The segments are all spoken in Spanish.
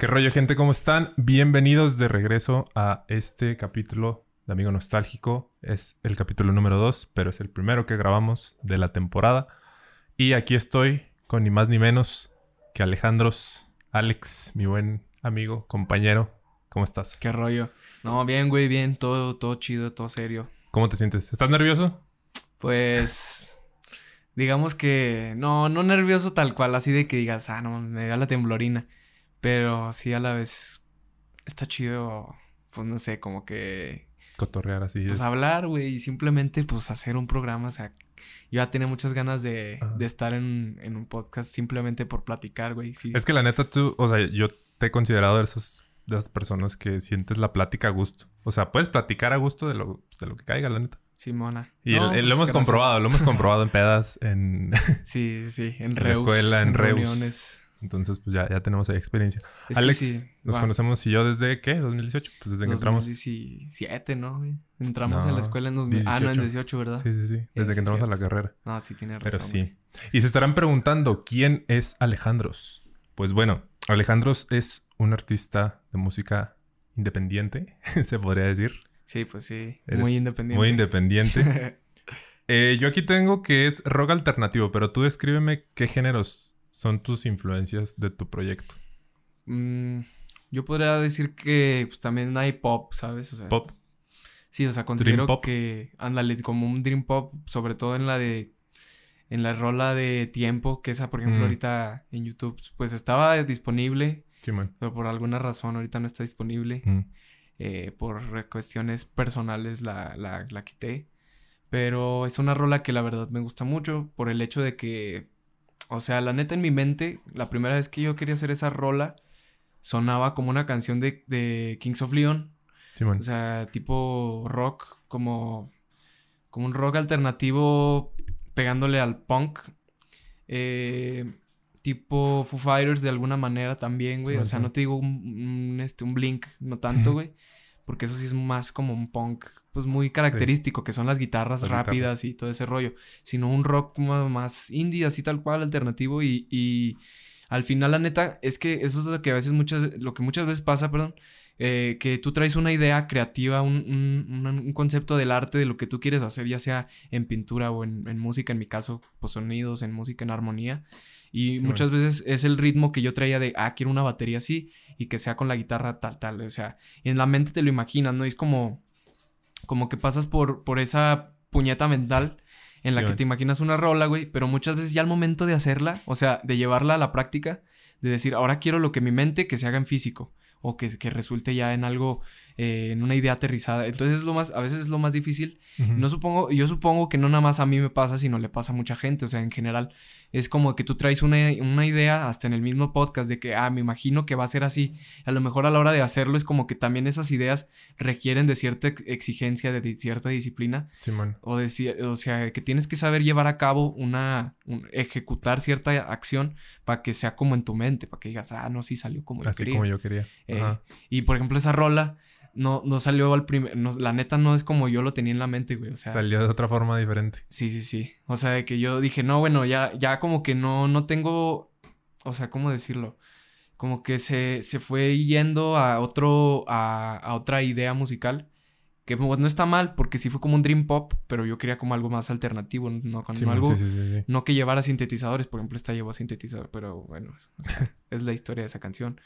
¿Qué rollo, gente? ¿Cómo están? Bienvenidos de regreso a este capítulo de Amigo Nostálgico. Es el capítulo número 2, pero es el primero que grabamos de la temporada. Y aquí estoy con ni más ni menos que Alejandros, Alex, mi buen amigo, compañero. ¿Cómo estás? ¿Qué rollo? No, bien, güey, bien. Todo, todo chido, todo serio. ¿Cómo te sientes? ¿Estás nervioso? Pues... Digamos que... No, no nervioso tal cual, así de que digas, ah, no, me da la temblorina. Pero sí a la vez está chido, pues no sé, como que... Cotorrear así. Pues hablar, güey, y simplemente pues hacer un programa, o sea, yo ya tenía muchas ganas de, de estar en, en, un podcast simplemente por platicar, güey. Sí. Es que la neta tú, o sea, yo te he considerado de, esos, de esas personas que sientes la plática a gusto. O sea, puedes platicar a gusto de lo, de lo que caiga, la neta. Simona. Y no, lo, pues, hemos gracias. comprobado, lo hemos comprobado en pedas, en... Sí, sí, sí, en, en Reus, escuela, en, en Reus. reuniones. Entonces, pues ya, ya tenemos ahí experiencia. Es Alex, sí, nos conocemos y yo desde qué? ¿2018? Pues desde que entramos. 2017, ¿no? güey? Entramos No, en la escuela en 2000. Ah, no, en 18, ¿verdad? Sí, sí, sí. Desde que entramos a la carrera. No, sí tiene razón. Pero sí. güey. Y se estarán preguntando, ¿quién es Alejandros? Pues bueno, Alejandros es un artista de música independiente, se podría decir. Sí, pues sí. Eres muy independiente. Muy independiente. Eh, yo aquí tengo que es rock alternativo, pero tú descríbeme qué géneros son tus influencias de tu proyecto. Mm, yo podría decir que pues, también hay pop, ¿sabes? O sea, Pop. Sí, o sea, considero pop. que, ándale, como un dream pop, sobre todo en la de, en la rola de tiempo, que esa, por ejemplo, Mm. ahorita en YouTube, pues estaba disponible, Simón. pero por alguna razón ahorita no está disponible. Mm. eh, por cuestiones personales la, la, la quité. Pero es una rola que la verdad me gusta mucho por el hecho de que, o sea, la neta en mi mente, la primera vez que yo quería hacer esa rola, sonaba como una canción de, de Kings of Leon. Simón. O sea, tipo rock, como, como un rock alternativo pegándole al punk. Eh, tipo Foo Fighters de alguna manera también, güey. O sea, no te digo un, un, este, un Blink, no tanto, güey. Porque eso sí es más como un punk, pues muy característico, que son las guitarras Las rápidas guitarras. y todo ese rollo. Sino un rock como más indie, así tal cual, alternativo. Y, y al final, la neta, es que eso es lo que a veces muchas, lo que muchas veces pasa, perdón. Eh, que tú traes una idea creativa, un, un- concepto del arte de lo que tú quieres hacer, ya sea en pintura o en, en música, en mi caso, pues sonidos, en música, en armonía. Y Sí, muchas veces es el ritmo que yo traía de, ah, quiero una batería así y que sea con la guitarra tal, tal. O sea, y en la mente te lo imaginas, ¿no? Y es como, como que pasas por, por esa puñeta mental en la Sí, que te imaginas una rola, güey, pero muchas veces ya al momento de hacerla, o sea, de llevarla a la práctica, de decir, ahora quiero lo que mi mente que se haga en físico o que, que resulte ya en algo, eh, en una idea aterrizada. Entonces es lo más, a veces es lo más difícil no supongo, yo supongo que no nada más a mí me pasa, sino le pasa a mucha gente. O sea, en general, es como que tú traes una, una idea hasta en el mismo podcast de que, ah, me imagino que va a ser así. A lo mejor a la hora de hacerlo es como que también esas ideas requieren de cierta ex- exigencia, de cierta disciplina. Simón. O, de, o sea, que tienes que saber llevar a cabo una, un- ejecutar cierta acción para que sea como en tu mente, para que digas, ah, no, sí salió como yo Así quería. como yo quería. Eh, y por ejemplo, esa rola no, no salió al primer. no- la neta no es como yo lo tenía en la mente, güey. O sea, Salió de otra forma diferente. sí, sí, sí. O sea, de que yo dije, no, bueno, ya, ya como que no, no tengo. O sea, ¿cómo decirlo? Como que se, se fue yendo a otro. A, a otra idea musical. Que pues, no está mal, porque sí fue como un dream pop, pero yo quería como algo más alternativo, no, no Simón, algo. sí, sí, sí, sí. No que llevara sintetizadores, por ejemplo, esta llevó sintetizador, pero bueno, o sea, es la historia de esa canción.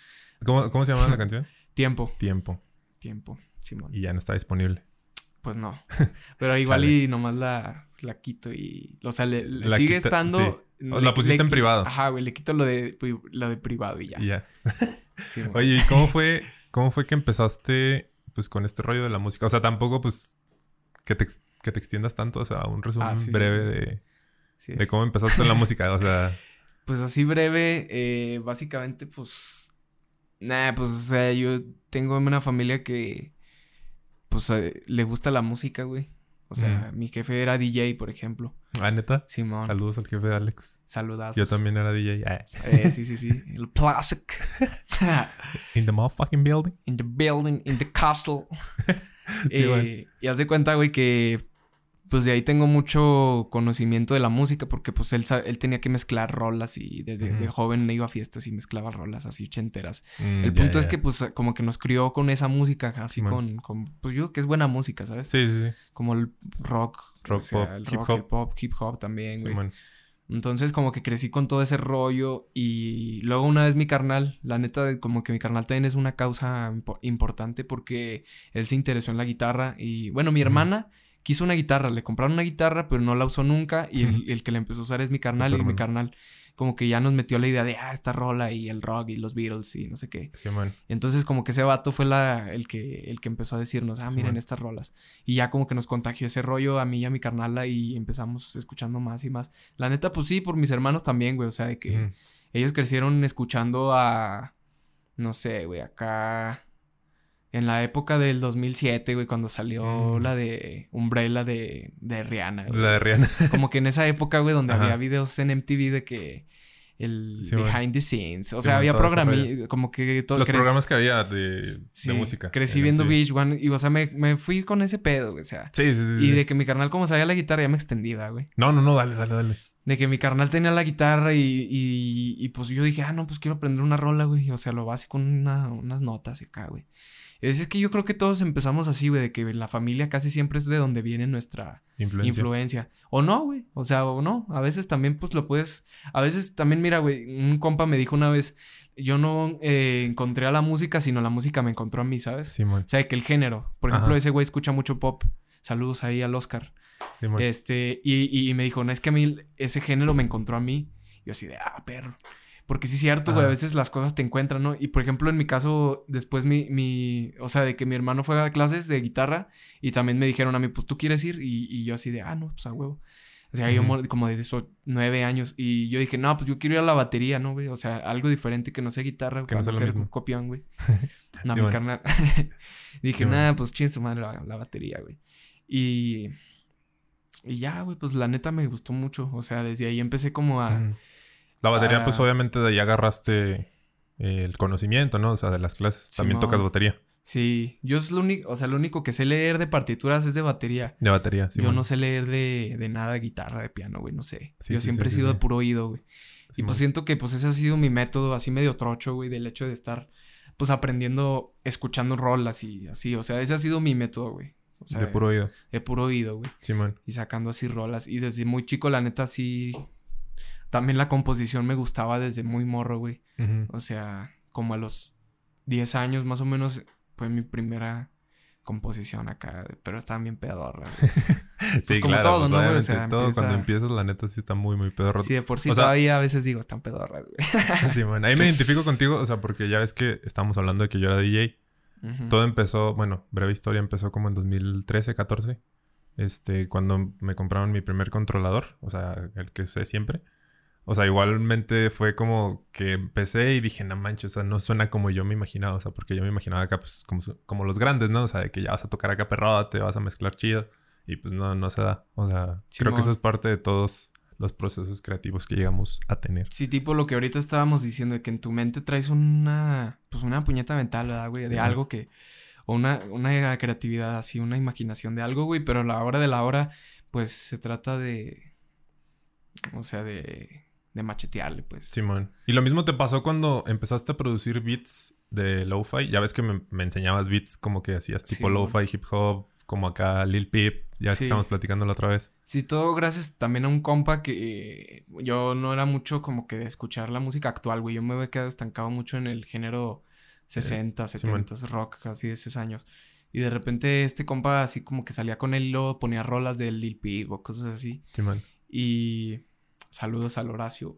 ¿Cómo, cómo se llama la canción? Tiempo, Tiempo. Tiempo, Simón. Y ya no está disponible. Pues no. Pero igual y nomás la, la quito y. O sea, le, sigue quita- estando. sí. La pusiste en privado. Ajá, güey, le quito lo de, lo de privado y ya. Y ya. Sí. Oye, ¿y cómo fue, cómo fue que empezaste pues con este rollo de la música? O sea, tampoco pues que te, que te extiendas tanto, o sea, un resumen Ah, sí, breve sí. De, de cómo empezaste en la música. O sea, Pues así breve, eh, básicamente, pues. Nah, pues, o sea, yo tengo una familia que. Pues eh, le gusta la música, güey. O sea, mi jefe era DJ, por ejemplo. ah, neta. Simón. Saludos al jefe de Alex. Saludazos. Yo también era DJ. Ah. Eh, sí, sí, sí. El classic. In the motherfucking building. in the building, in the castle. Sí, Eh, y haz de cuenta, güey, que pues de ahí tengo mucho conocimiento de la música porque pues él, él tenía que mezclar rolas y desde de joven iba a fiestas y mezclaba rolas así ochenteras. Mm, el punto es que pues como que nos crió con esa música, así con, con, pues yo que es buena música, ¿sabes? Sí, sí, sí. Como el rock. Rock, pop, hip hop. pop, hip hop también, güey. Entonces como que crecí con todo ese rollo y luego una vez mi carnal, la neta como que mi carnal también es una causa importante porque él se interesó en la guitarra y bueno, mi hermana quiso una guitarra, le compraron una guitarra pero no la usó nunca y el, que la empezó a usar es mi carnal y mi carnal como que ya nos metió la idea de, ah, esta rola y el rock y los Beatles y no sé qué. Sí, man. Entonces como que ese vato fue la, el, que, el que empezó a decirnos, ah, miren estas rolas. Y ya como que nos contagió ese rollo a mí y a mi carnala y empezamos escuchando más y más. La neta, pues sí, por mis hermanos también, güey. O sea, de que ellos crecieron escuchando a, no sé, güey, acá en la época del 2007, güey, cuando salió mm. la de Umbrella de, de Rihanna. La de Rihanna. Como que en esa época, güey, donde había videos en MTV de que el behind the scenes. O sea, había programas, como que todo. Los programas que había de, música. Crecí viendo Beach One y, o sea, me, me, fui con ese pedo, güey. O sea. Sí, sí, sí. Y de que mi carnal, como sabía la guitarra, ya me extendía, güey. No, no, no, dale, dale, dale. De que mi carnal tenía la guitarra y, y, y pues yo dije, ah, no, pues quiero aprender una rola, güey. O sea, lo básico, una, unas notas acá, güey. Es, que yo creo que todos empezamos así, güey, de que la familia casi siempre es de donde viene nuestra influencia. O no, güey. O sea, o no. A veces también, pues lo puedes. A veces también, mira, güey, un compa me dijo una vez. Yo no eh, encontré a la música, sino la música me encontró a mí, ¿sabes? Sí, O sea, que el género. Por ejemplo, ese güey escucha mucho pop. Saludos ahí al Oscar. Sí, este, y, y me dijo, no, es que a mí ese género me encontró a mí. Yo así de, ah, perro. Porque sí es cierto, güey, a veces las cosas te encuentran, ¿no? Y por ejemplo, en mi caso, después mi, mi, o sea, de que mi hermano fue a clases de guitarra y también me dijeron a mí, pues tú quieres ir y, y yo así de, ah, no, pues a huevo. O sea, yo como de esos nueve años y yo dije, no, pues yo quiero ir a la batería, ¿no, güey? O sea, algo diferente que no sea guitarra, que no sea lo copión, güey. no, mi carnal. dije, nada, pues ching su madre la, batería, güey. Y, y ya, güey, pues la neta me gustó mucho. O sea, desde ahí empecé como a... La batería, pues ah. obviamente de ahí agarraste el conocimiento, ¿no? O sea, de las clases. También tocas batería. Sí, yo es lo único, o sea, lo único que sé leer de partituras es de batería. De batería, sí. Yo no sé leer de, de nada de guitarra, de piano, güey, no sé. yo siempre he sido de puro oído, güey. y pues siento que pues ese ha sido mi método, así medio trocho, güey, del hecho de estar pues aprendiendo, escuchando rolas y así. O sea, ese ha sido mi método, güey. O sea, de puro oído. De puro oído, güey. Sí, man. Y sacando así rolas. Y desde muy chico, la neta, sí también la composición me gustaba desde muy morro, güey. O sea, como a los 10 años más o menos fue mi primera composición acá, pero estaba bien pedorra. Pues sí, como todo, pues ¿no? O sea, todo cuando empiezas, la neta sí está muy, muy pedorro. Sí, de por sí todavía a veces digo, están pedorras, güey. sí, bueno, ahí me identifico contigo, o sea, porque ya ves que estamos hablando de que yo era DJ. Todo empezó, bueno, breve historia, empezó como en 2013, 14. Este, cuando me compraron mi primer controlador, o sea, el que usé siempre. O sea, igualmente fue como que empecé y dije, no manches, o sea, no suena como yo me imaginaba, o sea, porque yo me imaginaba acá, pues, como, como los grandes, ¿no? O sea, de que ya vas a tocar acá perrada, te vas a mezclar chido, y pues no, no se da. O sea, creo que eso es parte de todos los procesos creativos que llegamos a tener. Sí, tipo lo que ahorita estábamos diciendo, de que en tu mente traes una, pues una puñeta mental, ¿verdad, güey? De algo que, o una, una creatividad así, una imaginación de algo, güey, pero a la hora de la hora, pues se trata de, o sea, de de machetearle, pues. Simón. y lo mismo te pasó cuando empezaste a producir beats de lo-fi. Ya ves que me, enseñabas beats como que hacías tipo lo-fi, hip hop, como acá Lil Peep. Ya que estamos platicando la otra vez. Sí, todo gracias también a un compa que yo no era mucho como que de escuchar la música actual, güey. Yo me había quedado estancado mucho en el género 60, 70, rock, así de esos años. Y de repente este compa así como que salía con él y luego ponía rolas de Lil Peep o cosas así. Simón. Y Saludos al Horacio.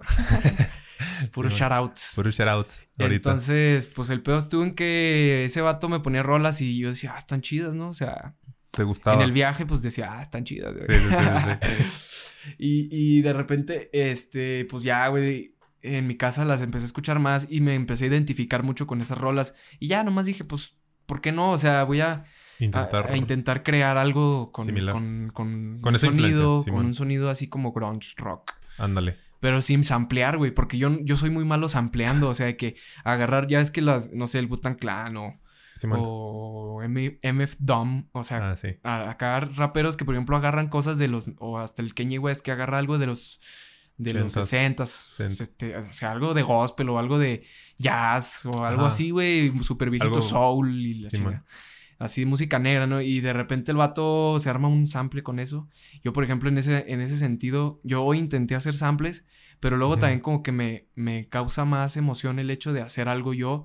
Puros shoutouts. Puros shoutouts. Entonces, pues el pedo estuvo en que ese vato me ponía rolas y yo decía, ah, están chidas, ¿no? O sea. ¿Te gustaba? En el viaje, pues decía, ah, están chidas, güey. Sí, sí, sí, y, y de repente, este, pues ya, güey, en mi casa las empecé a escuchar más y me empecé a identificar mucho con esas rolas. Y ya nomás dije, pues, ¿por qué no? O sea, voy a. Intentar, a, intentar crear algo con, con, con, con un sonido, con un sonido así como grunge rock. Ándale. Pero sin samplear, güey, porque yo, yo soy muy malo sampleando, o sea, de que agarrar, ya es que las, no sé, el Butan Clan o, o M- MF Dom, o sea, Ah, sí. a- acá raperos que por ejemplo agarran cosas de los o hasta el Kanye West que agarra algo de los de los 80s, 60 o sea, algo de gospel o algo de jazz o algo Ajá. así, güey, super viejito Algo- soul y la Simón. Así música negra, ¿no? Y de repente el vato se arma un sample con eso. Yo, por ejemplo, en ese, en ese sentido, yo intenté hacer samples, pero luego Ujú. también como que me, me causa más emoción el hecho de hacer algo yo,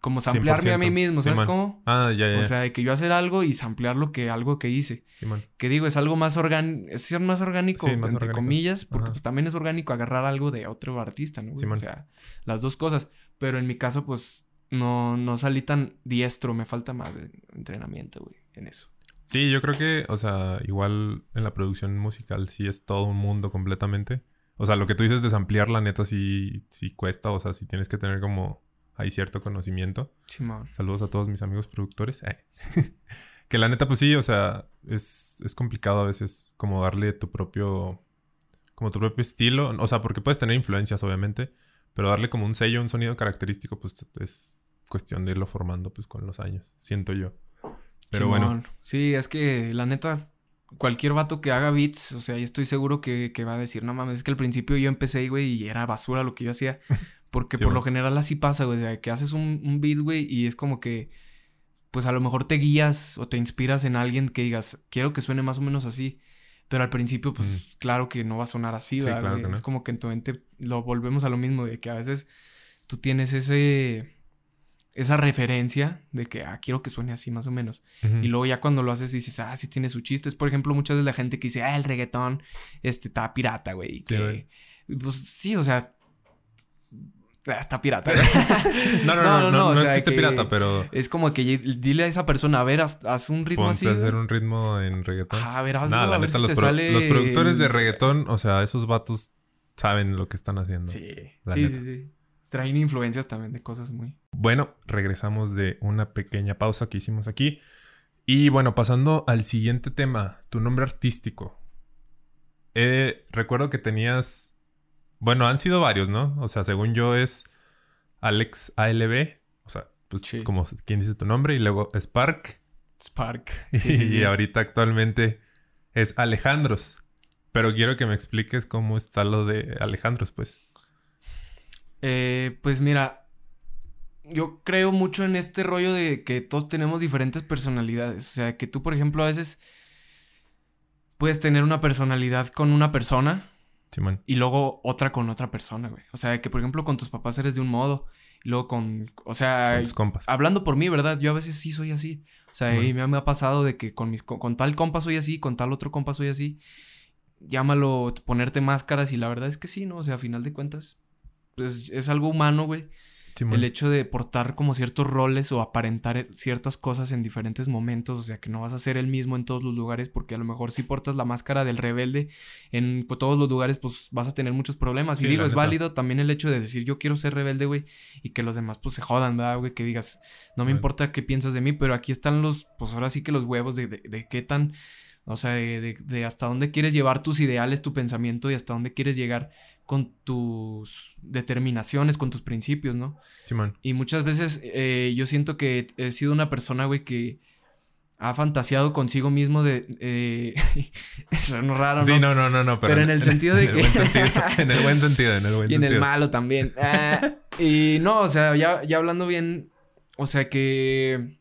como samplearme a mí 100%. mismo, ¿sabes Simón. cómo? Ah, ya, ya. O sea, de que yo hacer algo y samplear lo que, algo que hice. Simón. Que digo, es algo más orgánico, es ser más orgánico, Sí, más entre orgánico. comillas, porque Ajá. pues también es orgánico agarrar algo de otro artista, ¿no? Simón. O sea, las dos cosas. Pero en mi caso, pues, no, no salí tan diestro, me falta más de entrenamiento, güey, en eso. Sí, yo creo que, o sea, igual en la producción musical sí es todo un mundo completamente. O sea, lo que tú dices de ampliar la neta sí, sí cuesta, o sea, sí tienes que tener como ahí cierto conocimiento. Simón. Saludos a todos mis amigos productores. Eh. que la neta, pues sí, o sea, es, es complicado a veces como darle tu propio, como tu propio estilo. O sea, porque puedes tener influencias, obviamente, pero darle como un sello, un sonido característico, pues es cuestión de irlo formando pues con los años, siento yo. Pero bueno. Sí, es que la neta, cualquier vato que haga beats, o sea, yo estoy seguro que, que va a decir, no mames, es que al principio yo empecé, güey, y era basura lo que yo hacía. Porque Sí, por lo general así pasa, güey, que haces un, un beat, güey, y es como que, pues a lo mejor te guías o te inspiras en alguien que digas, quiero que suene más o menos así. Pero al principio, pues Mm. claro que no va a sonar así, Sí. Es como que en tu mente lo volvemos a lo mismo, de que a veces tú tienes ese... Esa referencia de que, ah, quiero que suene así más o menos. Y luego ya cuando lo haces dices, ah, sí tiene su chiste. Es, por ejemplo, muchas veces la gente que dice, ah, el reggaetón, este, está pirata, güey. Sí, Que... Pues sí, o sea... ah, Está pirata. No, no, no, no, no, o es que esté pirata, pero Es como que dile a esa persona, a ver, haz, un ritmo así. a hacer un ritmo en reggaetón. Ajá, a ver, hazlo, a ver los, los productores de reggaetón, o sea, esos vatos saben lo que están haciendo. Sí, sí, sí, sí. Traen influencias también de cosas muy... Bueno, regresamos de una pequeña pausa que hicimos aquí. Y bueno, pasando al siguiente tema, tu nombre artístico. Eh, recuerdo que tenías, bueno, han sido varios, ¿no? O sea, según yo es Alex ALB, o sea, pues Sí. como quien dice tu nombre, y luego Spark, Spark. y Sí, sí, sí. ahorita actualmente es Alejandros. Pero quiero que me expliques cómo está lo de Alejandros, pues. Eh, pues mira, yo creo mucho en este rollo de que todos tenemos diferentes personalidades. O sea, que tú, por ejemplo, a veces puedes tener una personalidad con una persona Simón. y luego otra con otra persona, güey. O sea, que por ejemplo con tus papás eres de un modo y luego con, o sea, Con tus compas. hablando por mí, ¿verdad? Yo a veces sí soy así. O sea, Simón. y me, me ha pasado de que con mis co- con tal compa soy así, con tal otro compa soy así. Llámalo ponerte máscaras y la verdad es que sí, ¿no? O sea, a final de cuentas pues es algo humano, güey. El hecho de portar como ciertos roles o aparentar ciertas cosas en diferentes momentos, o sea, que no vas a ser el mismo en todos los lugares, porque a lo mejor si portas la máscara del rebelde en todos los lugares, pues vas a tener muchos problemas. Sí, y digo, es neta. válido también el hecho de decir yo quiero ser rebelde, güey, y que los demás pues se jodan, ¿verdad, güey? Que digas, no me Bueno. importa qué piensas de mí, pero aquí están los, pues ahora sí que los huevos de, de, de qué tan... O sea, de, de- de hasta dónde quieres llevar tus ideales, tu pensamiento y hasta dónde quieres llegar con tus determinaciones, con tus principios, ¿no? Simón. Y muchas veces eh, yo siento que he sido una persona, güey, que ha fantaseado consigo mismo de... Eh, suena raro, ¿no? Sí, no, no, no, no. Pero, Pero en el sentido de en el que- buen sentido, en el buen sentido, en el buen y en sentido. el malo también. Ah, y no, o sea, ya, ya hablando bien, o sea que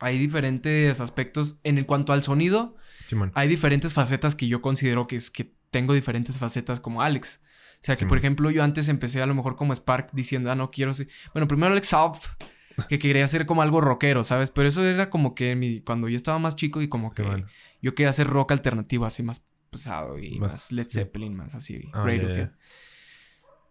hay diferentes aspectos. En el cuanto al sonido, Simón. hay diferentes facetas que yo considero que es que tengo diferentes facetas como Alex. O sea que, por ejemplo, yo antes empecé a lo mejor como Spark diciendo, ah, no quiero ser. Bueno, primero Alex Soft, que quería ser como algo rockero, ¿sabes? Pero eso era como que mi... cuando yo estaba más chico y como que yo quería hacer rock alternativo, así más pesado y Más- más, Led sí. Zeppelin, más así, Ah, ya.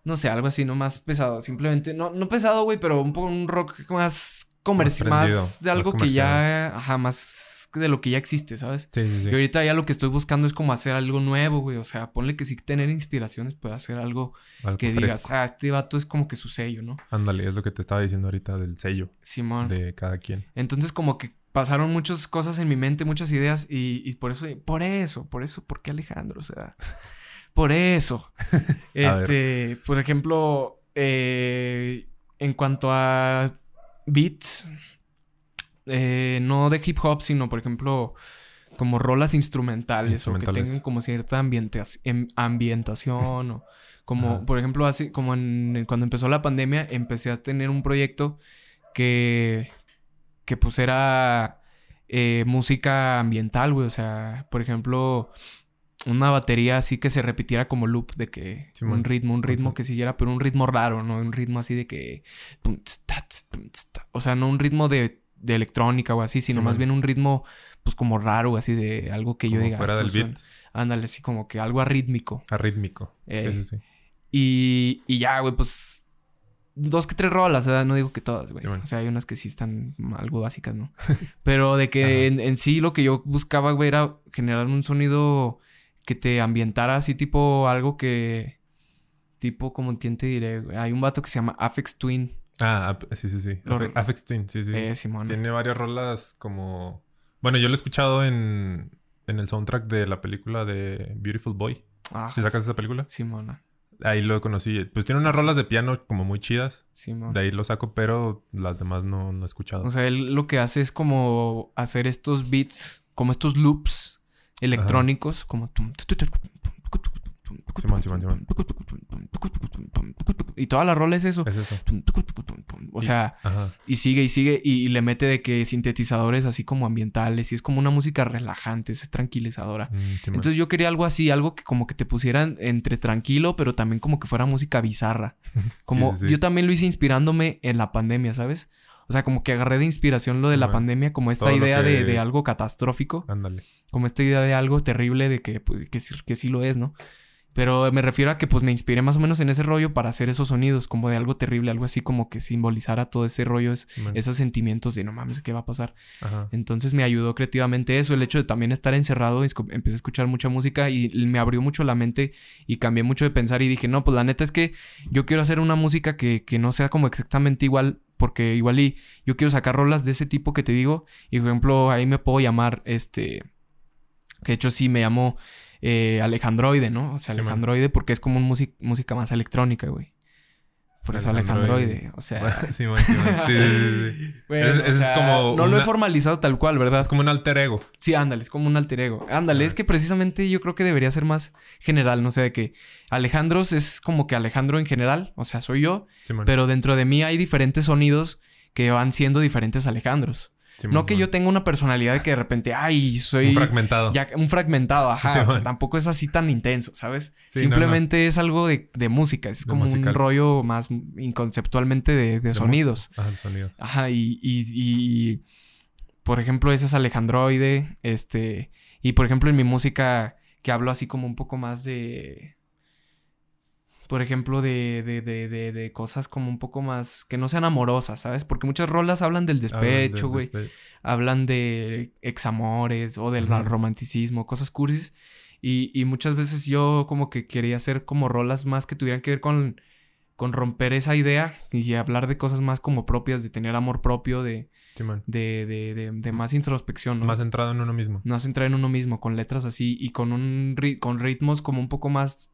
No sé, algo así, no más pesado. Simplemente, no, no pesado, güey, pero un poco un rock más comercial, Más de algo más que ya, ajá, más de lo que ya existe, ¿sabes? Sí, sí, sí. Y ahorita ya lo que estoy buscando es como hacer algo nuevo, güey. O sea, ponle que sí tener inspiraciones puede hacer algo Algo que digas, fresco. ah, este vato es como que su sello, ¿no? Ándale, es lo que te estaba diciendo ahorita del sello Simón. de cada quien. Entonces como que pasaron muchas cosas en mi mente, muchas ideas y, y por eso, por eso, por eso, ¿por qué Alejandro? O sea, por eso. este, por ejemplo, eh, en cuanto a beats, eh, no de hip hop, sino por ejemplo como rolas instrumentales, o que tengan como cierta em- ambientación o como Ajá. por ejemplo así como en, cuando empezó la pandemia empecé a tener un proyecto que que pues era eh, música ambiental, güey, o sea, por ejemplo, una batería así que se repitiera como loop de que un ritmo, un ritmo que siguiera, pero un ritmo raro, ¿no? Un ritmo así de que o sea, no un ritmo de, de electrónica o así, sino más bien un ritmo pues como raro, así de algo que yo diga, fuera "Esto del suena". beat, Ándale, así como que algo arrítmico. arrítmico. Eh, Sí, sí, sí. Y, y ya, güey, pues dos que tres rolas, ¿verdad? No digo que todas, güey. Sí, bueno. O sea, hay unas que sí están algo básicas, ¿no? Pero de que en, en sí lo que yo buscaba, güey, era generar un sonido que te ambientara así tipo algo que... Tipo, como quién te diré? Hay un vato que se llama Afex Twin. Ah, sí, sí, sí. Lo- Afex Twin, sí, sí. Eh, Simón. Tiene varias rolas como... Bueno, yo lo he escuchado en, en el soundtrack de la película de Beautiful Boy. Ah, ¿Si sacas esa película? Simona. Ahí lo conocí. Pues tiene unas rolas de piano como muy chidas. Simón. De ahí lo saco, pero las demás no, no he escuchado. O sea, él lo que hace es como hacer estos beats, como estos loops electrónicos, como... Simón, Simón, Simón. Y toda la rola es eso. Es eso. O sea, y sigue y sigue y, y le mete de que sintetizadores así como ambientales y es como una música relajante, es tranquilizadora. Mm. Entonces yo quería algo así, algo que como que te pusieran entre tranquilo, pero también como que fuera música bizarra. Como Sí, sí, sí. yo también lo hice inspirándome en la pandemia, ¿sabes? O sea, como que agarré de inspiración lo de la man. pandemia, como esta Todo idea de, que- de algo catastrófico, Ándale. como esta idea de algo terrible de que, pues, que, que sí lo es, ¿no? Pero me refiero a que pues me inspiré más o menos en ese rollo para hacer esos sonidos, como de algo terrible, algo así como que simbolizara todo ese rollo, es- esos sentimientos de no mames, ¿qué va a pasar? Ajá. Entonces me ayudó creativamente eso, el hecho de también estar encerrado, empecé a escuchar mucha música y me abrió mucho la mente y cambié mucho de pensar y dije, no, pues la neta es que yo quiero hacer una música que, que no sea como exactamente igual, porque igual y yo quiero sacar rolas de ese tipo que te digo, y por ejemplo ahí me puedo llamar, este, que de hecho sí me llamo eh, Alejandroide, ¿no? O sea, Sí. Alejandroide porque es como un música más electrónica, güey. Por eso Alejandroide. O sea... Sí, sí, sí, sí. bueno, o es sea, como No lo he formalizado tal cual, ¿verdad? Es como un alter ego. Sí, ándale, es como un alter ego. Ándale, es que precisamente yo creo que debería ser más general, no sé, de que Alejandros es como que Alejandro en general, o sea, soy yo, pero dentro de mí hay diferentes sonidos que van siendo diferentes Alejandros. No que yo tenga una personalidad que de repente, ay, soy Un fragmentado. ya un fragmentado, ajá, Sí, o sea, tampoco es así tan intenso, ¿sabes? Sí, no, Simplemente es algo de, de música, es como musical. un rollo más conceptualmente de, de De sonidos. Ajá, de sonidos. Ajá, y, y, y, por ejemplo, ese es Alejandroide, este, y por ejemplo en mi música que hablo así como un poco más de, por ejemplo, de, de, de, de, de cosas como un poco más, que no sean amorosas, ¿sabes? Porque muchas rolas hablan del Hablan despecho, güey, despe- hablan de examores o del romanticismo, cosas cursis, y, y muchas veces yo como que quería hacer como rolas más que tuvieran que ver con con romper esa idea y hablar de cosas más como propias, de tener amor propio, de, Simón. de, de, más introspección, ¿no? Más centrado en uno mismo. no centrar en uno mismo, con letras así y con un ri- con ritmos como un poco más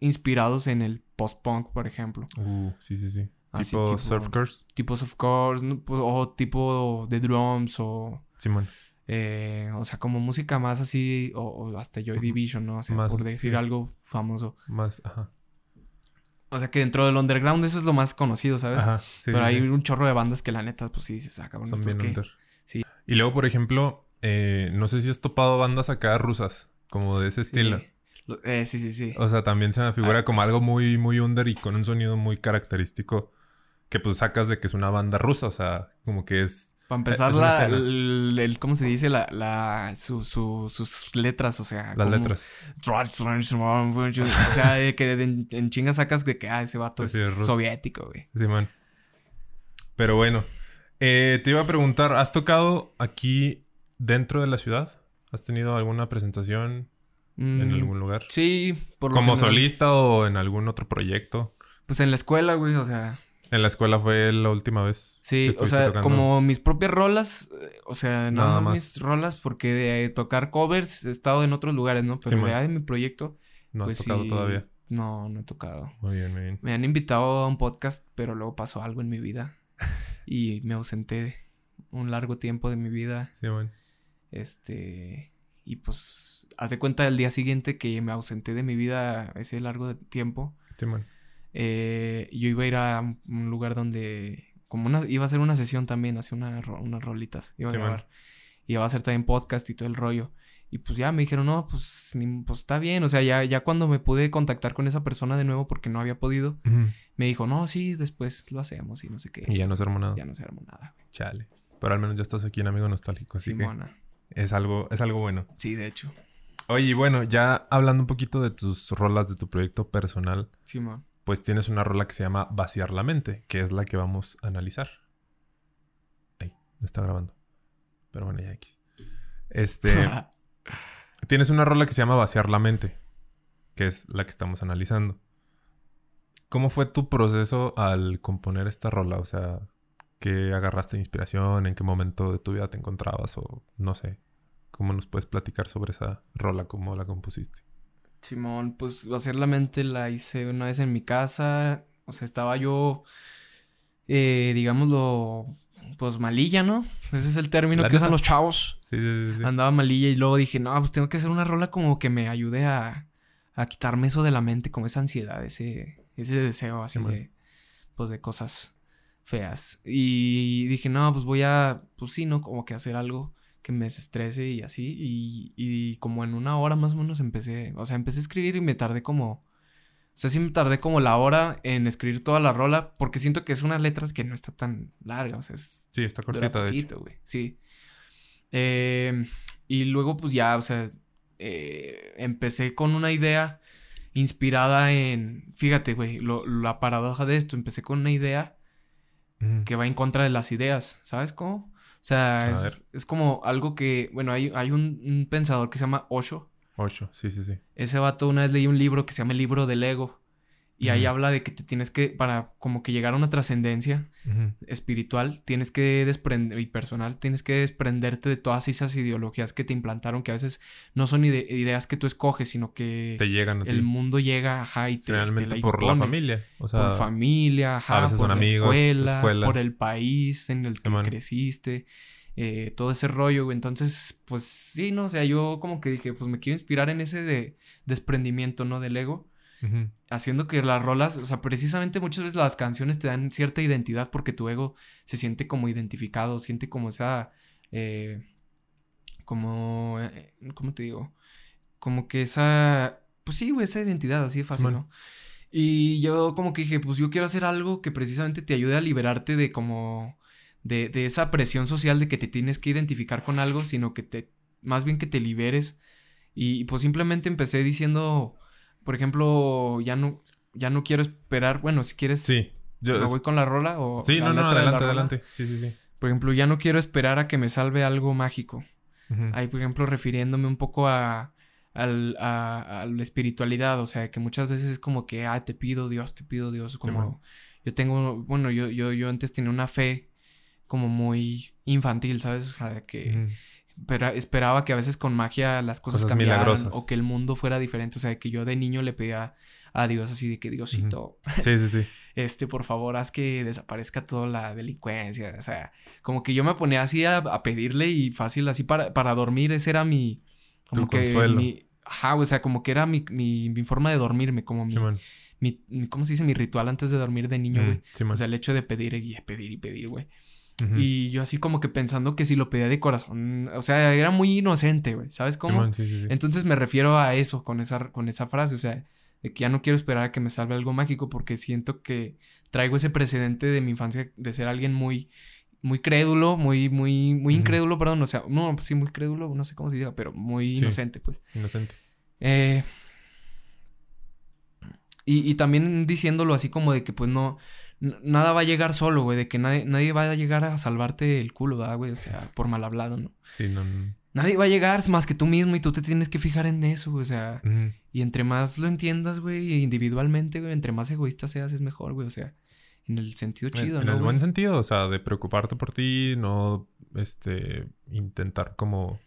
inspirados en el post-punk, por ejemplo. Uh, sí, sí, sí. Así, tipo, tipo- Surf Curse. Tipos of course, ¿no? Pues, o tipo de drums o... Simón. eh, o sea, como música más así, o, o hasta Joy Division, ¿no? O sea, Más, por decir sí. algo famoso. Más, ajá. O sea, que dentro del underground eso es lo más conocido, ¿sabes? Ajá. sí, Pero sí, hay un chorro de bandas que la neta, pues sí dices, ah, cabrón, Son ¿estos bien under. Sí. Y luego, por ejemplo, eh, no sé si has topado bandas acá rusas, como de ese Sí. estilo. Eh, sí, sí, sí. O sea, también se me Ah. figura como algo muy, muy under y con un sonido muy característico que pues sacas de que es una banda rusa. O sea, como que es... Para empezar, es una la, el, el- ¿cómo se dice? La, la, su, su- sus letras, o sea. Las como- letras. O sea, de que en, en chinga sacas de que, ah, ese vato Pues sí, es soviético, güey. Simón. Pero bueno, eh, te iba a preguntar, ¿has tocado aquí dentro de la ciudad? ¿Has tenido alguna presentación en Mm, algún lugar? Sí, por lo ¿Como general. solista o en algún otro proyecto? Pues en la escuela, güey, o sea. En la escuela fue la última vez. Sí, o sea, tocando. como mis propias rolas, eh, o sea, nada, Nada más, más. mis rolas, porque de tocar covers he estado en otros lugares, ¿no? Pero Simón. de, de mi proyecto, No has pues tocado sí, todavía. No, no he tocado. Muy bien, muy bien. Me han invitado a un podcast, pero luego pasó algo en mi vida y me ausenté un largo tiempo de mi vida. Sí, bueno. Este, y pues, hace cuenta del día siguiente que me ausenté de mi vida ese largo tiempo. Sí, bueno. Eh, yo iba a ir a un lugar donde, como una, iba a hacer una sesión también, hacer una, unas rolitas, iba a Sí, grabar. Y iba a hacer también podcast y todo el rollo. Y pues ya me dijeron, no, pues, ni- pues está bien. O sea, ya, ya cuando me pude contactar con esa persona de nuevo porque no había podido, me dijo, no, sí, después lo hacemos y no sé qué. Y ya no se armó nada. Ya no se armó nada. güey. Chale. Pero al menos ya estás aquí en Amigo Nostálgico, así Simona. que es algo, es algo bueno. Sí, de hecho. Oye, y bueno, ya hablando un poquito de tus rolas de tu proyecto personal, Simón. pues tienes una rola que se llama Vaciar la mente, que es la que vamos a analizar. Ahí, está grabando. Pero bueno, ya X. Este, tienes una rola que se llama Vaciar la mente, que es la que estamos analizando. ¿Cómo fue tu proceso al componer esta rola? O sea, ¿qué agarraste de inspiración? ¿En qué momento de tu vida te encontrabas? O no sé. ¿Cómo nos puedes platicar sobre esa rola? ¿Cómo la compusiste? Simón, pues hacer la mente la hice una vez en mi casa. O sea, estaba yo, eh, digámoslo, pues malilla, ¿no? Ese es el término La que usan los chavos. Sí, sí, sí. sí. Andaba malilla y luego dije, no, pues tengo que hacer una rola como que me ayude a, a quitarme eso de la mente, como esa ansiedad, ese, ese deseo así Simón. de, pues de cosas feas. Y dije, no, pues voy a, pues sí, ¿no? Como que hacer algo que me desestrese y así. Y, y como en una hora más o menos empecé, o sea, empecé a escribir y me tardé como, o sea, sí me tardé como la hora en escribir toda la rola, porque siento que es una letra que no está tan larga, o sea, es Sí, está cortita, de hecho. poquito, güey. Sí. Eh, y luego, pues ya, o sea, eh, empecé con una idea inspirada en. Fíjate, güey, la paradoja de esto. Empecé con una idea que va en contra de las ideas. ¿Sabes cómo? O sea, es, es como algo que. Bueno, hay, hay un, un pensador que se llama Osho. Ocho, sí, sí, sí. Ese vato una vez leí un libro que se llama El libro del ego. Y ahí habla de que te tienes que, para como que llegar a una trascendencia, espiritual, tienes que desprender, y personal, tienes que desprenderte de todas esas ideologías que te implantaron, que a veces no son ide- ideas que tú escoges, sino que Te llegan a ti. el mundo llega, ajá, y te, te Generalmente la por la familia. O sea, por familia, ajá, a veces por la amigos, escuela, escuela. por el país en el que creciste, eh, todo ese rollo, güey. Entonces, pues sí, ¿no? O sea, yo como que dije, pues me quiero inspirar en ese de desprendimiento, ¿no? Del ego haciendo que las rolas, o sea, precisamente muchas veces las canciones te dan cierta identidad porque tu ego se siente como identificado, siente como esa, eh, como, eh, ¿cómo te digo? Como que esa, pues sí, güey, esa identidad, así de fácil. ¿no? Y yo como que dije, pues yo quiero hacer algo que precisamente te ayude a liberarte de como, de, de esa presión social de que te tienes que identificar con algo, sino que te, más bien que te liberes. Y pues simplemente empecé diciendo, por ejemplo, ya no, ya no quiero esperar, bueno, si quieres, Sí. Yo, me voy con la rola o... sí, no, no, adelante, adelante. Sí, sí, sí. Por ejemplo, ya no quiero esperar a que me salve algo mágico. Ujú. Ahí, por ejemplo, refiriéndome un poco a, al- a, a la espiritualidad, o sea, que muchas veces es como que, ah, te pido Dios, te pido Dios, como yo tengo, bueno, yo, yo, yo antes tenía una fe como muy infantil, ¿sabes? O sea, que. Pero esperaba que a veces con magia las cosas, Cosas cambiaran milagrosas. o que el mundo fuera diferente, o sea, que yo de niño le pedía a Dios así de que Diosito, Sí, sí, sí. este, por favor, haz que desaparezca toda la delincuencia. O sea, como que yo me ponía así a, a pedirle y fácil, así para, para dormir, ese era mi. Como Tu que consuelo. mi. Ajá, o sea, como que era mi, mi, mi forma de dormirme, como mi, Simón. mi, mi- ¿Cómo se dice? Mi ritual antes de dormir de niño, güey. O sea, el hecho de pedir y pedir y pedir, güey. Y yo así como que pensando que si lo pedía de corazón. O sea, era muy inocente, güey. ¿Sabes cómo? Simón, sí, sí, sí. Entonces me refiero a eso con esa, con esa frase, o sea, de que ya no quiero esperar a que me salve algo mágico porque siento que traigo ese precedente de mi infancia de ser alguien muy, muy crédulo, muy, muy, muy incrédulo, perdón, o sea, no, pues sí, muy crédulo, no sé cómo se diga, pero muy inocente, pues. Inocente. Eh, y, y también diciéndolo así como de que pues no, nada va a llegar solo, güey, de que nadie, nadie va a llegar a salvarte el culo, ¿verdad, güey? O sea, por mal hablado, ¿no? Sí, no. no. Nadie va a llegar más que tú mismo y tú te tienes que fijar en eso, o sea... Y entre más lo entiendas, güey, individualmente, güey, entre más egoísta seas es mejor, güey. O sea, en el sentido En- chido, en ¿no? el güey? buen sentido, o sea, de preocuparte por ti, no este intentar como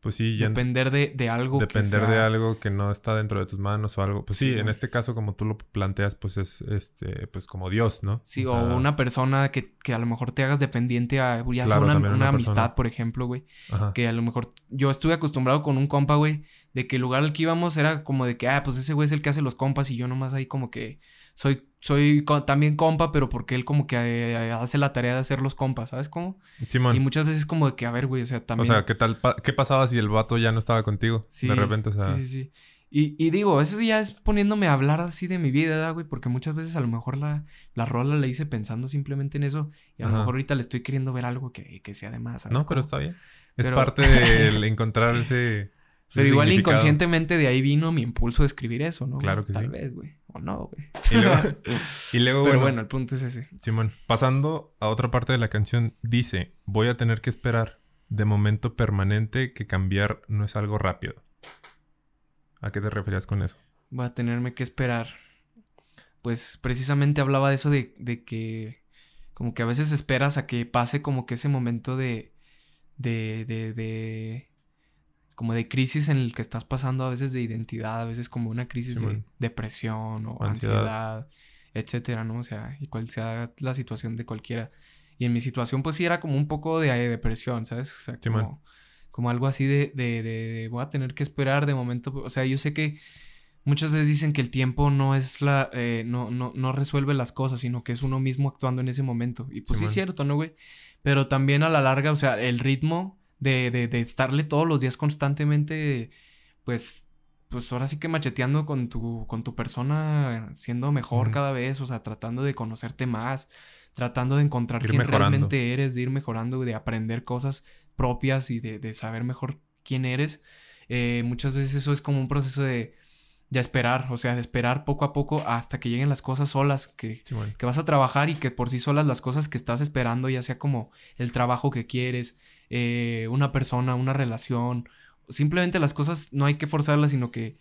Pues sí, ya Depender de, de algo que depender de sea- algo que no está dentro de tus manos o algo. Pues sí, Sí, en güey. este caso, como tú lo planteas, pues es este, pues como Dios, ¿no? Sí, O o, sea, una persona que, que a lo mejor te hagas dependiente a, ya sea una, una una amistad, por ejemplo, güey. Ajá. Que a lo mejor yo estuve acostumbrado con un compa, güey, de que el lugar al que íbamos era como de que, ah, pues ese güey es el que hace los compas y yo nomás ahí como que soy, soy también compa, pero porque él como que eh, hace la tarea de hacer los compas, ¿sabes cómo? Simón. Y muchas veces como de que, a ver, güey, o sea, o también... sea, ¿qué tal? pa- ¿Qué pasaba si el vato ya no estaba contigo? Sí, de repente, o sea. Sí, sí, sí. Y, y digo, eso ya es poniéndome a hablar así de mi vida, ¿verdad, güey, porque muchas veces a lo mejor la, la rola la hice pensando simplemente en eso y a lo mejor ahorita le estoy queriendo ver algo que, que sea de más, ¿sabes No, pero está bien. Es parte del encontrar ese. Pero igual inconscientemente de ahí vino mi impulso de escribir eso, ¿no? Claro que Tal sí. vez, güey. O no, güey. Y luego, y luego, Pero bueno, bueno, el punto es ese. Simón, pasando a otra parte de la canción, dice: Voy a tener que esperar de momento permanente que cambiar no es algo rápido. ¿A qué te referías con eso? Voy a tenerme que esperar. Pues precisamente hablaba de eso de, de que como que a veces esperas a que pase como que ese momento de, de, de, de, como de crisis en el que estás pasando a veces de identidad, a veces como una crisis de Simón. depresión o Ansiedad. ansiedad, etcétera, ¿no? O sea, y cual sea la situación de cualquiera. Y en mi situación pues sí era como un poco de depresión, ¿sabes? O sea, Simón. como, como algo así de, de, de, de voy a tener que esperar de momento, o sea, yo sé que muchas veces dicen que el tiempo no es la, eh, no, no, no resuelve las cosas, sino que es uno mismo actuando en ese momento. Y pues sí Simón. es cierto, ¿no, güey? Pero también a la larga, o sea, el ritmo de, de, de estarle todos los días constantemente, pues, pues ahora sí que macheteando con tu, con tu persona, siendo mejor cada vez, o sea, tratando de conocerte más, tratando de encontrar Ir quién mejorando. realmente eres, de ir mejorando, de aprender cosas propias y de, de saber mejor quién eres. Eh, muchas veces eso es como un proceso de, de esperar, o sea, de esperar poco a poco hasta que lleguen las cosas solas, que, que vas a trabajar y que por sí solas las cosas que estás esperando, ya sea como el trabajo que quieres, eh, una persona, una relación, simplemente las cosas no hay que forzarlas, sino que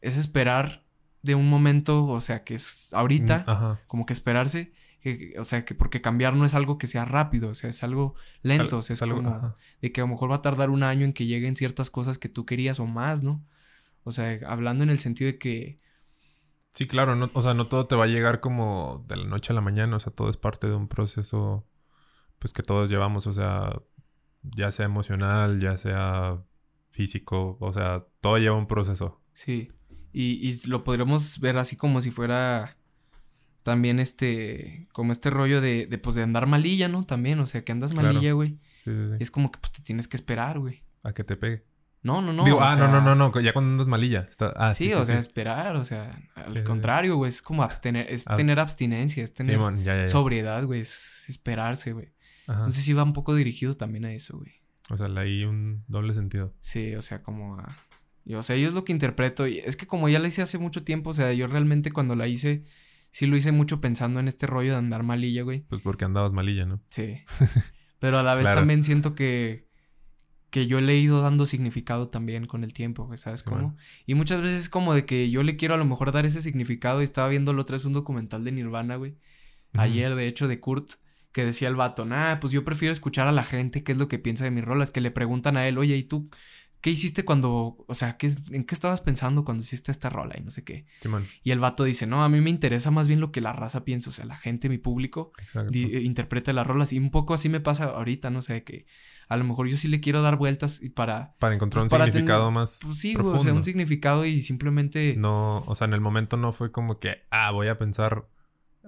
es esperar de un momento, o sea, que es ahorita, Mm, Ajá. como que esperarse, que- o sea, que porque cambiar no es algo que sea rápido, o sea, es algo lento, o sea, es algo- como de que a lo mejor va a tardar un año en que lleguen ciertas cosas que tú querías o más, ¿no? O sea, hablando en el sentido de que Sí, claro, no, o sea, no todo te va a llegar como de la noche a la mañana, o sea, todo es parte de un proceso, pues que todos llevamos, o sea, ya sea emocional, ya sea físico, o sea, todo lleva un proceso. Sí. Y, y lo podríamos ver así como si fuera también este, como este rollo de, de pues de andar malilla, ¿no? También, o sea, que andas Claro. malilla, güey. Sí, sí, sí. Y es como que pues te tienes que esperar, güey. A que te pegue. No, no, no. Digo, ah, sea, no, no, no, no, ya cuando andas malilla. Está, ah, Sí, sí, sí, o sea, esperar, o sea, al contrario, güey, es como abstener, es Ah. tener abstinencia, es tener Simón, ya, ya, ya. sobriedad, güey, es esperarse, güey. Entonces sí va un poco dirigido también a eso, güey. O sea, leí un doble sentido. Sí, o sea, como a... y, o sea, yo es lo que interpreto. Y es que como ya la hice hace mucho tiempo, o sea, yo realmente cuando la hice, sí lo hice mucho pensando en este rollo de andar malilla, güey. Pues porque andabas malilla, ¿no? Sí. Pero a la vez Claro. también siento que, que yo le he ido dando significado también con el tiempo, ¿sabes Sí, cómo? man. Y muchas veces es como de que yo le quiero a lo mejor dar ese significado y estaba viendo la otra vez un documental de Nirvana, güey. Ayer, de hecho, de Kurt, que decía el vato, nah, pues yo prefiero escuchar a la gente qué es lo que piensa de mis rolas, que le preguntan a él, oye, ¿y tú qué hiciste cuando, o sea, ¿qué, en qué estabas pensando cuando hiciste esta rola y no sé qué? Simón, Y el vato dice, no, a mí me interesa más bien lo que la raza piensa, o sea, la gente, mi público, eh, interpreta las rolas. Y un poco así me pasa ahorita, no sé, que a lo mejor yo sí le quiero dar vueltas y para... Para encontrar un para tener- significado más Pues sí, profundo. o sea, un significado y simplemente... No, o sea, en el momento no fue como que, ah, voy a pensar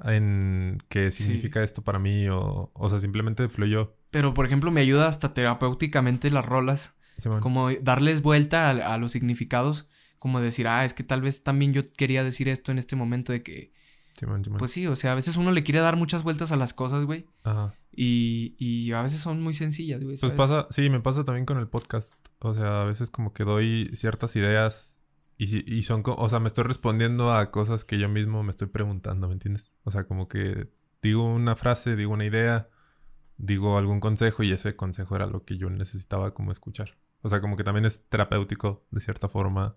en qué Sí. significa esto para mí o, o sea, simplemente fluyó. Pero, por ejemplo, me ayuda hasta terapéuticamente las rolas. Como darles vuelta a, a los significados, como decir, ah, es que tal vez también yo quería decir esto en este momento de que, pues sí, o sea, a veces uno le quiere dar muchas vueltas a las cosas, güey, Ajá. y, y a veces son muy sencillas, güey. Pues pasa, sí, me pasa también con el podcast. O sea, a veces como que doy ciertas ideas y, y son, o sea, me estoy respondiendo a cosas que yo mismo me estoy preguntando, ¿me entiendes? O sea, como que digo una frase, digo una idea, digo algún consejo y ese consejo era lo que yo necesitaba como escuchar. O sea, como que también es terapéutico de cierta forma,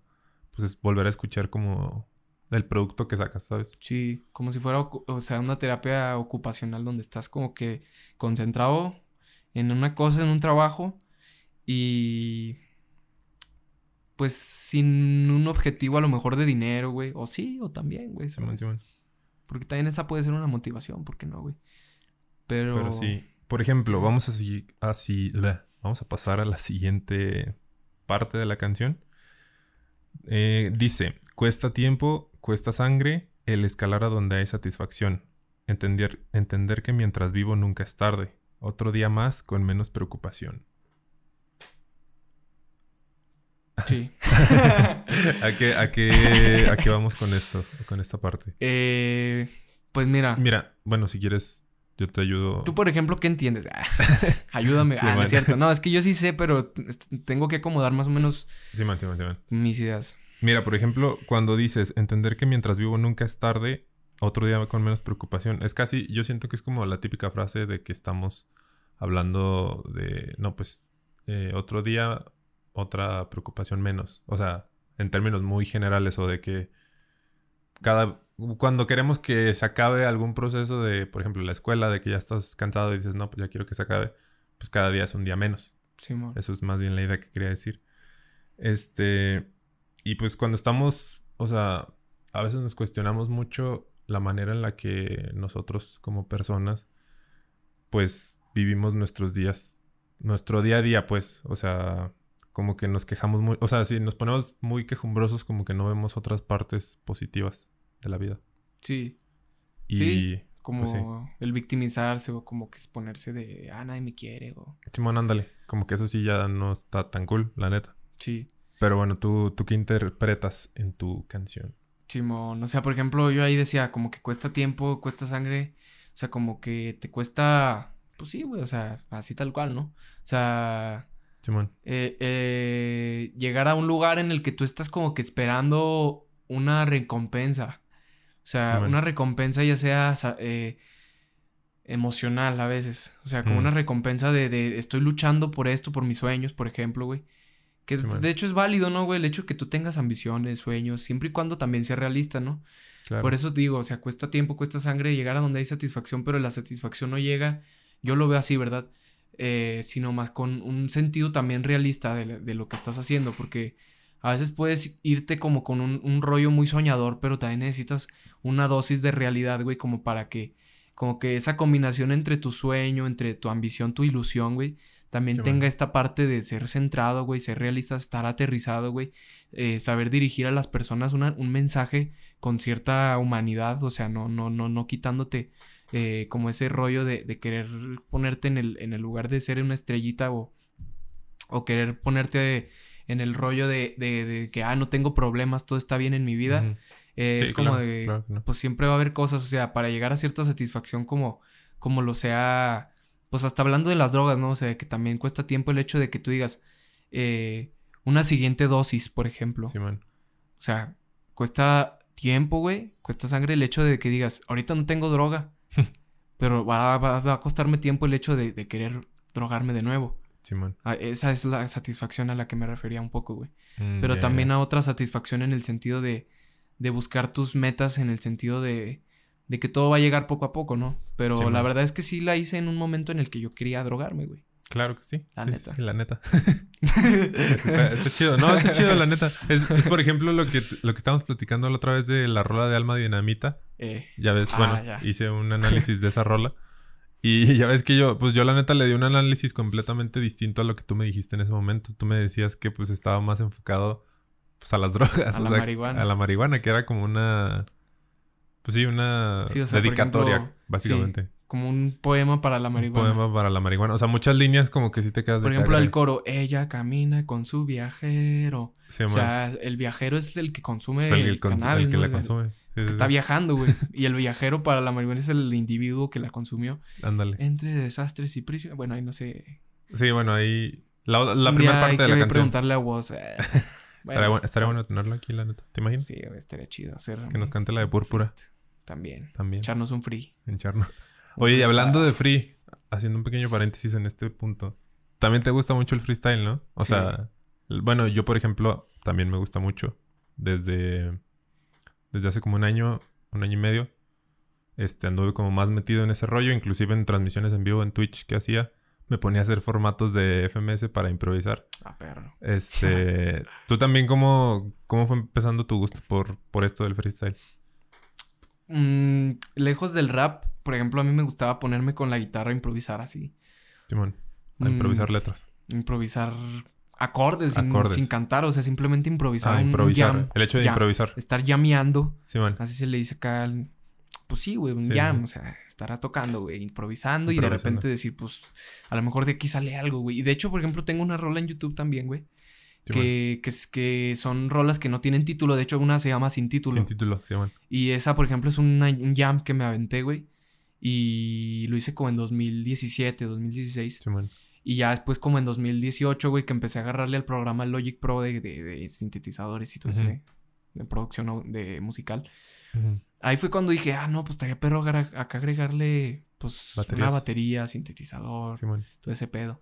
pues es volver a escuchar como el producto que sacas, ¿sabes? Sí, como si fuera, o sea, una terapia ocupacional donde estás como que concentrado en una cosa, en un trabajo, y, pues sin un objetivo a lo mejor de dinero, güey. O sí, o también, güey. Porque también esa puede ser una motivación, ¿por qué no, güey? Pero... Pero sí. Por ejemplo, vamos a seguir así. bleh, Vamos a pasar a la siguiente parte de la canción. Eh, dice: Cuesta tiempo, cuesta sangre, el escalar a donde hay satisfacción. Entender, entender que mientras vivo nunca es tarde. Otro día más con menos preocupación. Sí. ¿A qué, a qué, a qué vamos con esto? Con esta parte. Eh, pues mira, Mira, bueno, si quieres, yo te ayudo. tú por ejemplo, ¿qué entiendes? Ah, Ayúdame. Sí, ah, no man. es cierto. No, es que yo sí sé, pero tengo que acomodar más o menos Simón, Simón, Simón. mis ideas. Mira, por ejemplo, cuando dices entender que mientras vivo nunca es tarde, otro día con menos preocupación. Es casi, yo siento que es como la típica frase de que estamos hablando de, no, pues, eh, otro día, otra preocupación menos. O sea, en términos muy generales o de que cada, cuando queremos que se acabe algún proceso de, por ejemplo, la escuela, de que ya estás cansado y dices, no, pues ya quiero que se acabe, pues cada día es un día menos. Simón. Eso es más bien la idea que quería decir. Este. Y pues cuando estamos. O sea, a veces nos cuestionamos mucho la manera en la que nosotros, como personas, pues vivimos nuestros días. Nuestro día a día, pues. O sea, como que nos quejamos muy. O sea, si nos ponemos muy quejumbrosos, como que no vemos otras partes positivas de la vida. Sí. Y. Sí. Como Pues sí. el victimizarse o como que exponerse de, ah, nadie me quiere o... Simón, ándale. Como que eso sí ya no está tan cool, la neta. Sí. Pero bueno, ¿tú, tú qué interpretas en tu canción? Simón, o sea, por ejemplo, yo ahí decía, como que cuesta tiempo, cuesta sangre, o sea, como que te cuesta, pues sí, güey, o sea, así tal cual, ¿no? O sea, Simón. eh, eh, llegar a un lugar en el que tú estás como que esperando una recompensa, o sea, una recompensa ya sea eh, emocional a veces, o sea, como Mm. una recompensa de, de estoy luchando por esto, por mis sueños, por ejemplo, güey. Que de hecho es válido, ¿no, güey? El hecho de que tú tengas ambiciones, sueños, siempre y cuando también sea realista, ¿no? Claro. Por eso digo, o sea, cuesta tiempo, cuesta sangre llegar a donde hay satisfacción, pero la satisfacción no llega, yo lo veo así, ¿verdad? Eh, sino más con un sentido también realista de, de lo que estás haciendo, porque a veces puedes irte como con un, un rollo muy soñador, pero también necesitas una dosis de realidad, güey, como para que, como que esa combinación entre tu sueño, entre tu ambición, tu ilusión, güey, también Sí, tenga esta parte de ser centrado, güey, ser realista, estar aterrizado, güey, eh, saber dirigir a las personas una- un mensaje con cierta humanidad, o sea, no, no, no, no quitándote eh, como ese rollo de, de querer ponerte en el, en el lugar de ser una estrellita o, o querer ponerte en el rollo de, de, de que, ah, no tengo problemas, todo está bien en mi vida. Eh, Sí, es como claro, de, claro pues siempre va a haber cosas, o sea, para llegar a cierta satisfacción como, como lo sea, pues hasta hablando de las drogas, ¿no? O sea, que también cuesta tiempo el hecho de que tú digas, eh, una siguiente dosis, por ejemplo. Simón. O sea, cuesta tiempo, güey. Cuesta sangre el hecho de que digas, ahorita no tengo droga. pero va, va- va a costarme tiempo el hecho de, de querer drogarme de nuevo. Simón. Ah, Esa es la satisfacción a la que me refería un poco, güey. Mm, Pero también a otra satisfacción en el sentido de, de buscar tus metas, en el sentido de, de que todo va a llegar poco a poco, ¿no? Pero Sí, la man. verdad es que sí la hice en un momento en el que yo quería drogarme, güey. Claro que sí. La Sí, neta. sí, la neta. está, está chido. No, está chido, la neta. Es, es, por ejemplo, lo que, lo que estábamos platicando la otra vez de la rola de Alma Dinamita. Eh, Ya ves, Ah, bueno, ya. hice un análisis de esa rola. Y ya ves que yo, pues yo la neta le di un análisis completamente distinto a lo que tú me dijiste en ese momento. Tú me decías que pues estaba más enfocado pues a las drogas. A o la sea, marihuana. A la marihuana, que era como una... Pues sí, una Sí, o sea, por dedicatoria, ejemplo, básicamente. como un poema para la Un marihuana. poema para la marihuana. O sea, muchas líneas como que sí te quedas Por de ejemplo, cagar. el coro, ella camina con su viajero. Sí, o man. sea, el viajero es el que consume O sea, el, el, el cons- cannabis, el que ¿no? la consume. Sí, está sí. viajando, güey. y el viajero para la marihuana es el individuo que la consumió. Ándale. Entre desastres y prisión. Bueno, ahí no sé. Sí, bueno, ahí... La, la primera día hay parte de la canción. preguntarle a vos. eh, Estaría, bueno, estaría bueno tenerlo aquí, la neta. ¿Te imaginas? Sí, estaría chido hacer. Que nos cante la de Púrpura También. también. Echarnos un free. En charno. Un Oye, y hablando de free, haciendo un pequeño paréntesis en este punto. También te gusta mucho el freestyle, ¿no? O Sí. sea, bueno, yo por ejemplo, también me gusta mucho. Desde, desde hace como un año, un año y medio, este, anduve como más metido en ese rollo, inclusive en transmisiones en vivo en Twitch que hacía. me ponía a hacer formatos de FMS para improvisar. Ah, perro. Este, ¿tú también cómo, cómo fue empezando tu gusto por, por esto del freestyle? Mm, lejos del rap, por ejemplo, a mí me gustaba ponerme con la guitarra a improvisar así. Simón, a Mm, improvisar letras. Improvisar acordes, sin- Acordes. Sin, cantar, o sea, simplemente improvisar. Ah, un improvisar. jam, el hecho de jam. improvisar. Estar llameando, Simón. así se le dice acá. al- Pues sí, güey, un Sí, jam, sí. o sea, estará tocando, güey, improvisando y de repente decir, pues, a lo mejor de aquí sale algo, güey. Y de hecho, por ejemplo, tengo una rola en YouTube también, güey, Simón. que, que, es- que son rolas que no tienen título. De hecho, una se llama Sin Título. Sin título, Simón. Y esa, por ejemplo, es una- un jam que me aventé, güey. Y lo hice como en 2017, 2016. Simón. Y ya después, como en 2018, güey, que empecé a agarrarle al programa Logic Pro de, de- de sintetizadores y todo ese de producción de musical. Ahí fue cuando dije, ah, no, pues estaría perro acá agregarle, pues, una Baterías. batería, sintetizador, Simón. todo ese pedo.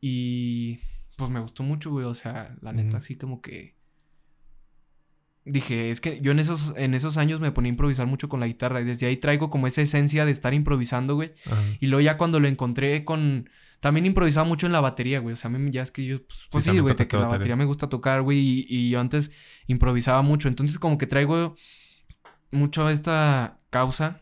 Y pues me gustó mucho, güey. O sea, la neta, así como que. Dije, es que yo en esos, en esos años me ponía a improvisar mucho con la guitarra. Y desde ahí traigo como esa esencia de estar improvisando, güey. Y luego ya cuando lo encontré con. También improvisaba mucho en la batería, güey. O sea, a mí ya es que yo. Pues, pues sí, güey. que la batería. batería me gusta tocar, güey. Y, y yo antes improvisaba mucho. Entonces, como que traigo mucho esta causa.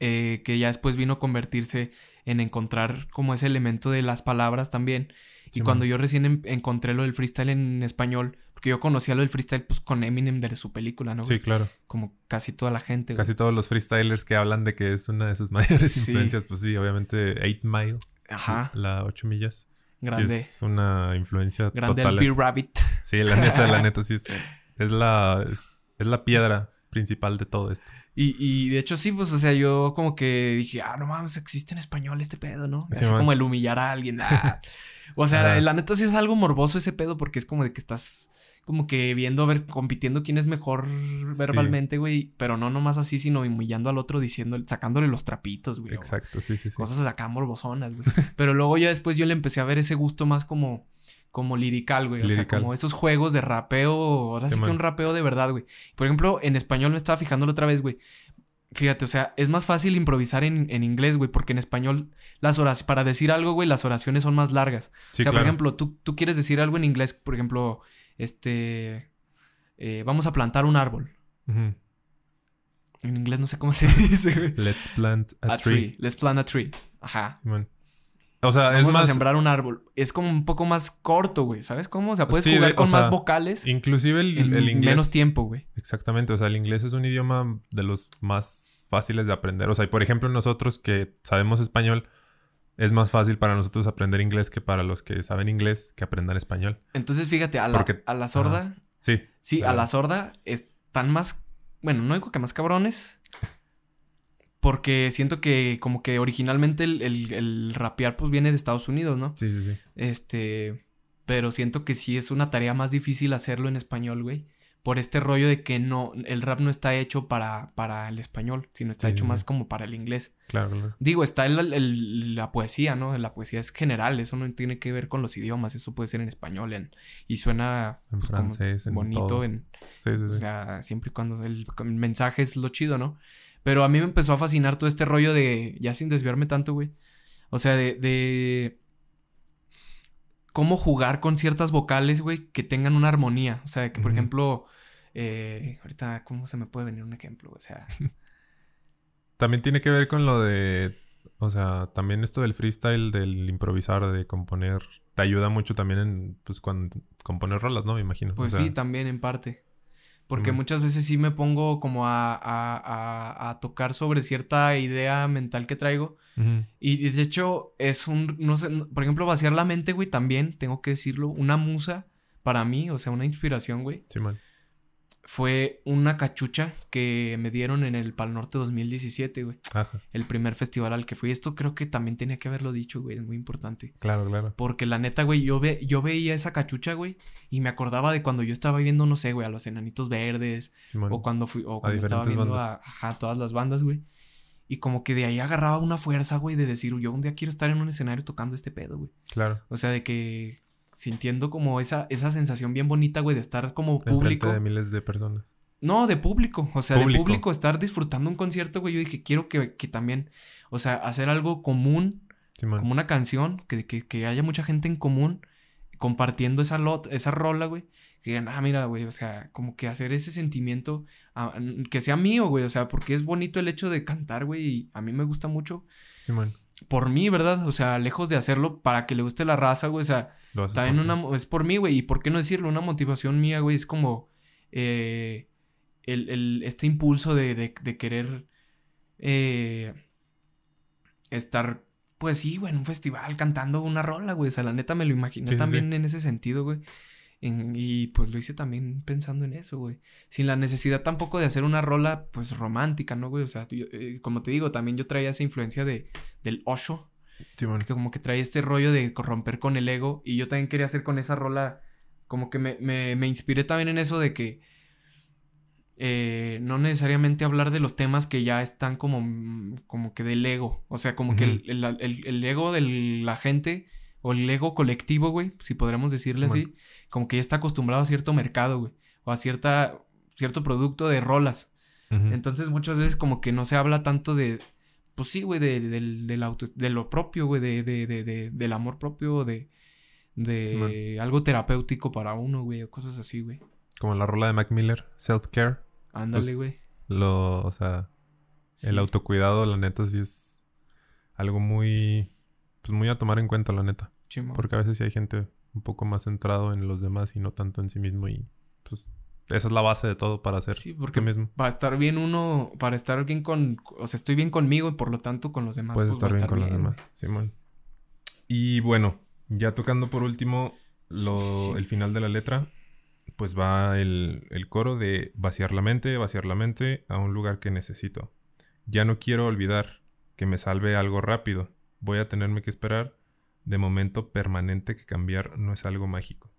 eh, que ya después vino a convertirse en encontrar como ese elemento de las palabras también. Y cuando yo recién em- encontré lo del freestyle en español, porque yo conocía lo del freestyle pues con Eminem de su película, ¿no? Sí, claro. Como casi toda la gente. güey. Casi todos los freestylers que hablan de que es una de sus mayores Sí. influencias, pues sí, obviamente 8 Mile, Ajá. la 8 millas. sí Grande. es una influencia grande total. el Beer Rabbit. Sí, la neta, la neta sí es, es la es, es la piedra principal de todo esto. Y, y de hecho sí, pues, o sea, yo como que dije, ah, no mames, existe en español este pedo, ¿no? Sí, Así man. como el humillar a alguien. ah. O sea, la neta sí es algo morboso ese pedo porque es como de que estás como que viendo, a ver, compitiendo quién es mejor verbalmente, güey. Pero no nomás así, sino humillando al otro, diciendo, sacándole los trapitos, güey. Exacto, sí, sí, sí. Cosas acá morbosonas, güey. Pero luego ya después yo le empecé a ver ese gusto más como... Como lirical, güey. O sea, como esos juegos de rapeo. Ahora sí, Sí, que un rapeo de verdad, güey. Por ejemplo, en español me estaba fijándolo otra vez, güey. Fíjate, o sea, es más fácil improvisar en, en inglés, güey, porque en español las oraciones, para decir algo, güey, las oraciones son más largas. Sí, o sea, claro. por ejemplo, tú, tú quieres decir algo en inglés, por ejemplo, este, eh, vamos a plantar un árbol. En inglés no sé cómo se dice, güey. Let's plant a, A tree. tree. Let's plant a tree. Ajá. Simón. O sea, Vamos es más. a sembrar un árbol. Es como un poco más corto, güey. ¿Sabes cómo? O sea, puedes Sí, jugar de- con más vocales Inclusive el, en el inglés. menos tiempo, güey. Exactamente. O sea, el inglés es un idioma de los más fáciles de aprender. O sea, y por ejemplo, nosotros que sabemos español, es más fácil para nosotros aprender inglés que para los que saben inglés que aprendan español. Entonces, fíjate, a la, Porque- a la sorda, Sí. sí, a la sorda están más, bueno, no digo que más cabrones, porque siento que como que originalmente el, el, el rapear pues viene de Estados Unidos, ¿no? Sí, sí, sí. Este, pero siento que sí es una tarea más difícil hacerlo en español, güey. Por este rollo de que no, el rap no está hecho para, para el español, sino está Sí, hecho sí, más como para el inglés. Claro, claro. Digo, está el- el- la poesía, ¿no? La poesía es general, eso no tiene que ver con los idiomas, eso puede ser en español en, y suena En pues, como francés, en bonito, todo. en, Sí, sí, o sí. sea, siempre y cuando el, el mensaje es lo chido, ¿no? Pero a mí me empezó a fascinar todo este rollo de, ya sin desviarme tanto, güey, o sea, de, de cómo jugar con ciertas vocales, güey, que tengan una armonía, o sea, que por ejemplo, eh, ahorita, ¿cómo se me puede venir un ejemplo? O sea, También tiene que ver con lo de. O sea, también esto del freestyle, del improvisar, de componer, te ayuda mucho también en, pues, cuando componer rolas, ¿no? Me imagino. Pues O sea, sí, también en parte. Porque muchas veces sí me pongo como a, a, a, a tocar sobre cierta idea mental que traigo. Y de hecho es un, no sé, por ejemplo, vaciar la mente, güey, también, tengo que decirlo, una musa para mí, o sea, una inspiración, güey, Simón. Fue una cachucha que me dieron en el Pal Norte 2017, güey. Ajas. El primer festival al que fui. Esto creo que también tenía que haberlo dicho, güey, es muy importante. Claro, claro. Porque la neta, güey, yo, ve, yo veía esa cachucha, güey, y me acordaba de cuando yo estaba viendo, no sé, güey, a los enanitos verdes, Simón. o cuando fui, o cuando estaba viendo bandas. a ajá, todas las bandas, güey. Y como que de ahí agarraba una fuerza, güey, de decir, yo un día quiero estar en un escenario tocando este pedo, güey. Claro. O sea, de que sintiendo como esa, esa sensación bien bonita, güey, de estar como público. de miles de personas. No, de público. O sea, de Público. estar disfrutando un concierto, güey. Yo dije, quiero que, que también, o sea, hacer algo común Simón. Como una canción, que, que, que haya mucha gente en común compartiendo esa, lot, esa rola, güey. Que digan, ah, mira, güey, o sea, como que hacer ese sentimiento, ah, que sea mío, güey, o sea, porque es bonito el hecho de cantar, güey, y a mí me gusta mucho Simón. Por mí, ¿verdad? O sea, lejos de hacerlo para que le guste la raza, güey, o sea, también por una, es por mí, güey, y por qué no decirlo, una motivación mía, güey, es como eh, el, el- este impulso de, de, de querer eh, estar, pues sí, güey, en un festival cantando una rola, güey, o sea, la neta me lo imaginé Sí, sí, también en ese sentido, güey. En- y pues lo hice también pensando en eso, güey. Sin la necesidad tampoco de hacer una rola, pues romántica, ¿no, güey? O sea, yo, eh, como te digo, también yo traía esa influencia de, del Osho, Simón. que como que trae este rollo de romper con el ego. Y yo también quería hacer con esa rola. Como que me, me, me inspiré también en eso de que. eh, no necesariamente hablar de los temas que ya están como, como que del ego. O sea, como que el, el- el- el ego de la gente o el ego colectivo, güey, si podríamos decirle así, como que ya está acostumbrado a cierto mercado, güey, o a cierta, cierto producto de rolas. Entonces muchas veces como que no se habla tanto de, pues sí, güey, de, de lo propio, güey, de, de, de, de- del amor propio, de, de algo terapéutico para uno, güey, o cosas así, güey. Como la rola de Mac Miller, Self-Care. Ándale, Pues, güey. Lo, o sea, el autocuidado, la neta, sí es algo muy, pues muy a tomar en cuenta, la neta. Porque a veces sí hay gente un poco más centrado en los demás y no tanto en sí mismo y pues esa es la base de todo para ser Sí, porque mismo. para estar bien uno, para estar bien con, o sea, estoy bien conmigo y por lo tanto con los demás. Puedes pues, estar bien con los demás. Simón. Y bueno, ya tocando por último lo, Sí. el final de la letra, pues va el, el coro de vaciar la mente, vaciar la mente a un lugar que necesito. Ya no quiero olvidar que me salve algo rápido. Voy a tenerme que esperar. De momento permanente que cambiar no es algo mágico.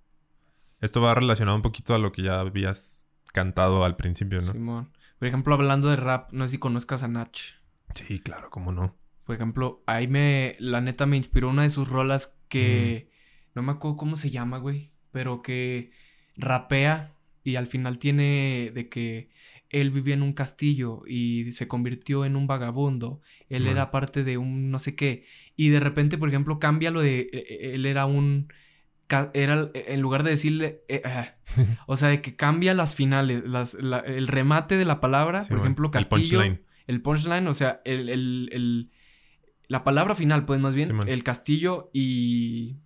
Esto va relacionado un poquito a lo que ya habías cantado al principio, ¿no? Simón. Por ejemplo, hablando de rap, no sé si conozcas a Nach. Sí, claro, cómo no. Por ejemplo, ahí me, la neta me inspiró una de sus rolas que, no me acuerdo cómo se llama, güey, pero que rapea y al final tiene de que él vivía en un castillo y se convirtió en un vagabundo, él era parte de un no sé qué, y de repente, por ejemplo, cambia lo de, eh, eh, él era un, era, en lugar de decirle, eh, o sea, de que cambia las finales, las, la- el remate de la palabra, por ejemplo, El castillo punchline. el punchline, o sea, el, el- el- la palabra final, pues más bien, el castillo y,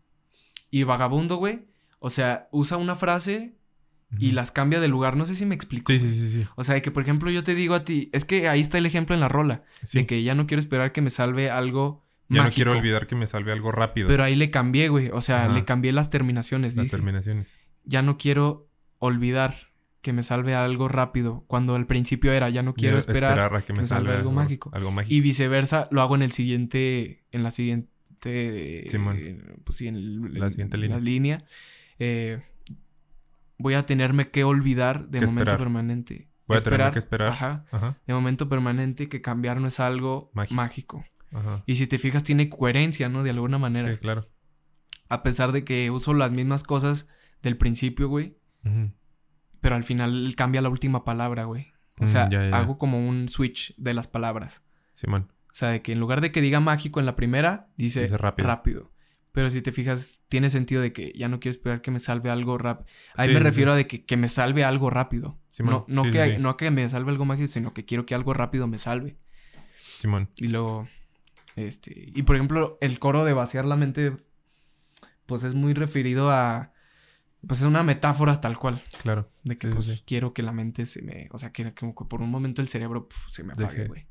y vagabundo, güey. O sea, usa una frase y las cambia de lugar. No sé si me explico. Sí, sí, sí, sí. O sea, de que por ejemplo yo te digo a ti, es que ahí está el ejemplo en la rola, Sí. de que ya no quiero esperar que me salve algo Ya no quiero olvidar que me salve algo rápido. Pero ahí le cambié, güey. O sea, Ajá. le cambié las terminaciones. las dije, terminaciones. ya no quiero olvidar que me salve algo rápido. Cuando al principio era, ya no quiero Ya esperar a que me, me salve salve algo mágico. Algo mágico. Y viceversa, lo hago en el siguiente, en la siguiente, Simón. eh, pues sí, en La siguiente línea. la línea. Eh, voy a tenerme que olvidar de Que momento esperar. permanente. Voy a tenerme que esperar. Ajá. Ajá, De momento permanente que cambiar no es algo Mágico. mágico. ajá. Y si te fijas, tiene coherencia, ¿no? De alguna manera. Sí, claro. A pesar de que uso las mismas cosas del principio, güey. Ujú. Pero al final cambia la última palabra, güey. O Mm, sea, ya, hago como un switch de las palabras. Simón. O sea, de que en lugar de que diga mágico en la primera, dice, Dice rápido. rápido. Pero si te fijas, tiene sentido de que ya no quiero esperar que me salve algo rápido. Ahí Sí, me refiero sí. a de que, que me salve algo rápido. Simón. No, no, que, no que me salve algo mágico, sino que quiero que algo rápido me salve. Simón. Y luego, este... Y por ejemplo, el coro de vaciar la mente, pues es muy referido a... Pues es una metáfora tal cual. Claro. De que Sí, pues sí. quiero que la mente se me... O sea, que, como que por un momento el cerebro puf, se me apague, güey.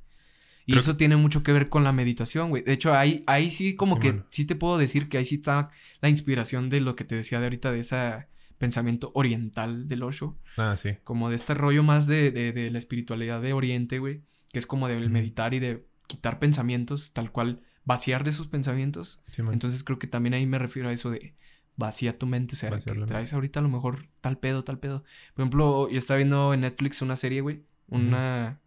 Y Creo- eso tiene mucho que ver con la meditación, güey. De hecho, ahí, ahí sí como que sí te puedo decir que ahí sí está la inspiración de lo que te decía de ahorita, de ese pensamiento oriental del Osho. Ah, sí. Como de este rollo más de, de, de la espiritualidad de Oriente, güey. Que es como de meditar y de quitar pensamientos, tal cual vaciar de esos pensamientos. Simón. Entonces creo que también ahí me refiero a eso de vacía tu mente, o sea, que traes ahorita a lo mejor tal pedo, tal pedo. Por ejemplo, yo estaba viendo en Netflix una serie, güey, una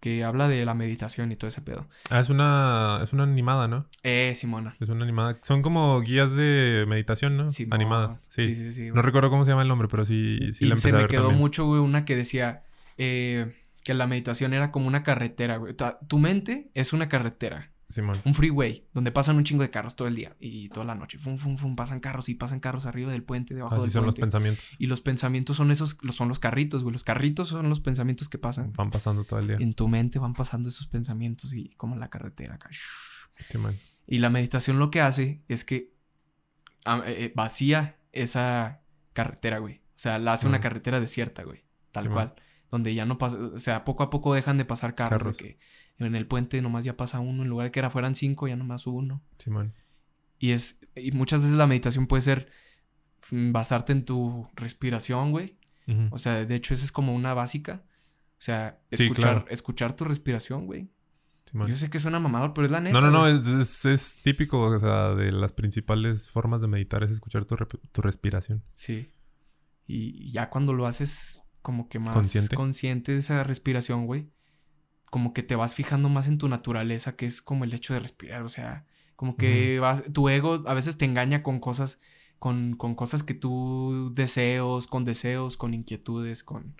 que habla de la meditación y todo ese pedo. Ah, es una, es una animada, ¿no? Eh, Simona. Es una animada. Son como guías de meditación, ¿no? Simón. Animadas. Sí. sí, sí. sí, No recuerdo cómo se llama el nombre, pero sí, sí y la empecé se a me ver quedó también. mucho, güey, una que decía eh, que la meditación era como una carretera, güey. Tu mente es una carretera. Simón. Un freeway, donde pasan un chingo de carros todo el día y toda la noche. Fum, fum, fum, pasan carros y pasan carros arriba del puente, debajo Así del son los pensamientos. y los pensamientos son esos, los- son los carritos, güey. Los carritos son los pensamientos que pasan. Van pasando todo el día. En tu mente van pasando esos pensamientos y como en la carretera acá. Simón. Y la meditación lo que hace es que ah, eh, eh, vacía esa carretera, güey. O sea, la hace una carretera desierta, güey. Tal Simón. cual. Donde ya no pasa, o sea, poco a poco dejan de pasar carros. Carros. que en el puente nomás ya pasa uno, en lugar de que era fueran cinco, ya nomás uno. Simón. Y es, y muchas veces la meditación puede ser mm, basarte en tu respiración, güey. O sea, de hecho, esa es como una básica. O sea, Sí, escuchar, claro. escuchar tu respiración, güey. Simón. Yo sé que suena mamador, pero es la neta. No, no, no, es, es, es típico, o sea, de las principales formas de meditar es escuchar tu, tu respiración. Sí. Y ya cuando lo haces como que más Consciente. consciente de esa respiración, güey. Como que te vas fijando más en tu naturaleza, que es como el hecho de respirar. O sea, como que vas, tu ego a veces te engaña con cosas, con, con cosas que tú deseos, con deseos, con inquietudes, con,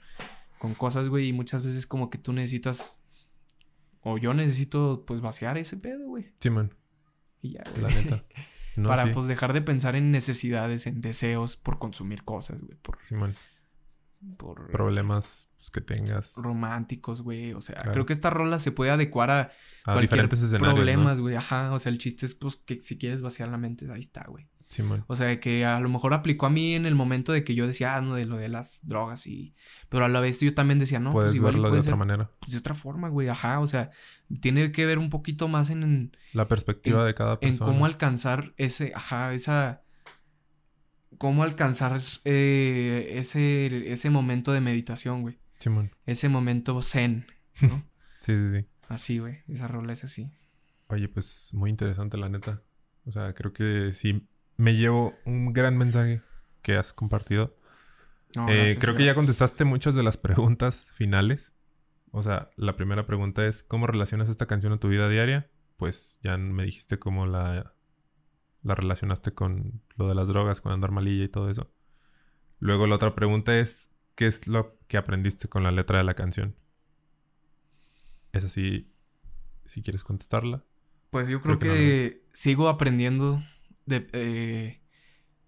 con cosas, güey. Y muchas veces como que tú necesitas, o yo necesito, pues, vaciar ese pedo, güey. Simón, Y ya, güey. la neta. No, Para, sí, pues, dejar de pensar en necesidades, en deseos por consumir cosas, güey. Por, Simón. Por Problemas pues, que tengas románticos, güey. O sea, Claro. creo que esta rola se puede adecuar a a cualquier diferentes escenarios, problemas, güey. Ajá, o sea, el chiste es pues que si quieres vaciar la mente, ahí está, güey. ¿no? Simón. O sea, que a lo mejor aplicó a mí en el momento de que yo decía, ah, no, de lo de las drogas y... Pero a la vez yo también decía, no, Puedes pues igual verlo de puede otra ser, manera. pues, de otra forma, güey. Ajá, o sea, tiene que ver un poquito más en, en, La perspectiva de cada en persona. cómo alcanzar ese, ajá, esa... Cómo alcanzar eh, ese, ese momento de meditación, güey. Simón. Ese momento zen, ¿no? Sí, sí, sí. Así, güey. Esa rola es así. Oye, pues muy interesante la neta. O sea, creo que sí me llevo un gran mensaje que has compartido. No, Eh, gracias, creo que ya contestaste muchas de las preguntas finales. O sea, la primera pregunta es, ¿cómo relacionas esta canción a tu vida diaria? Pues ya me dijiste cómo la, la relacionaste con lo de las drogas, con andar malilla y todo eso. Luego la otra pregunta es, ¿qué es lo que aprendiste con la letra de la canción? Es así, si quieres contestarla. Pues yo creo, Creo que que, sigo aprendiendo de, eh,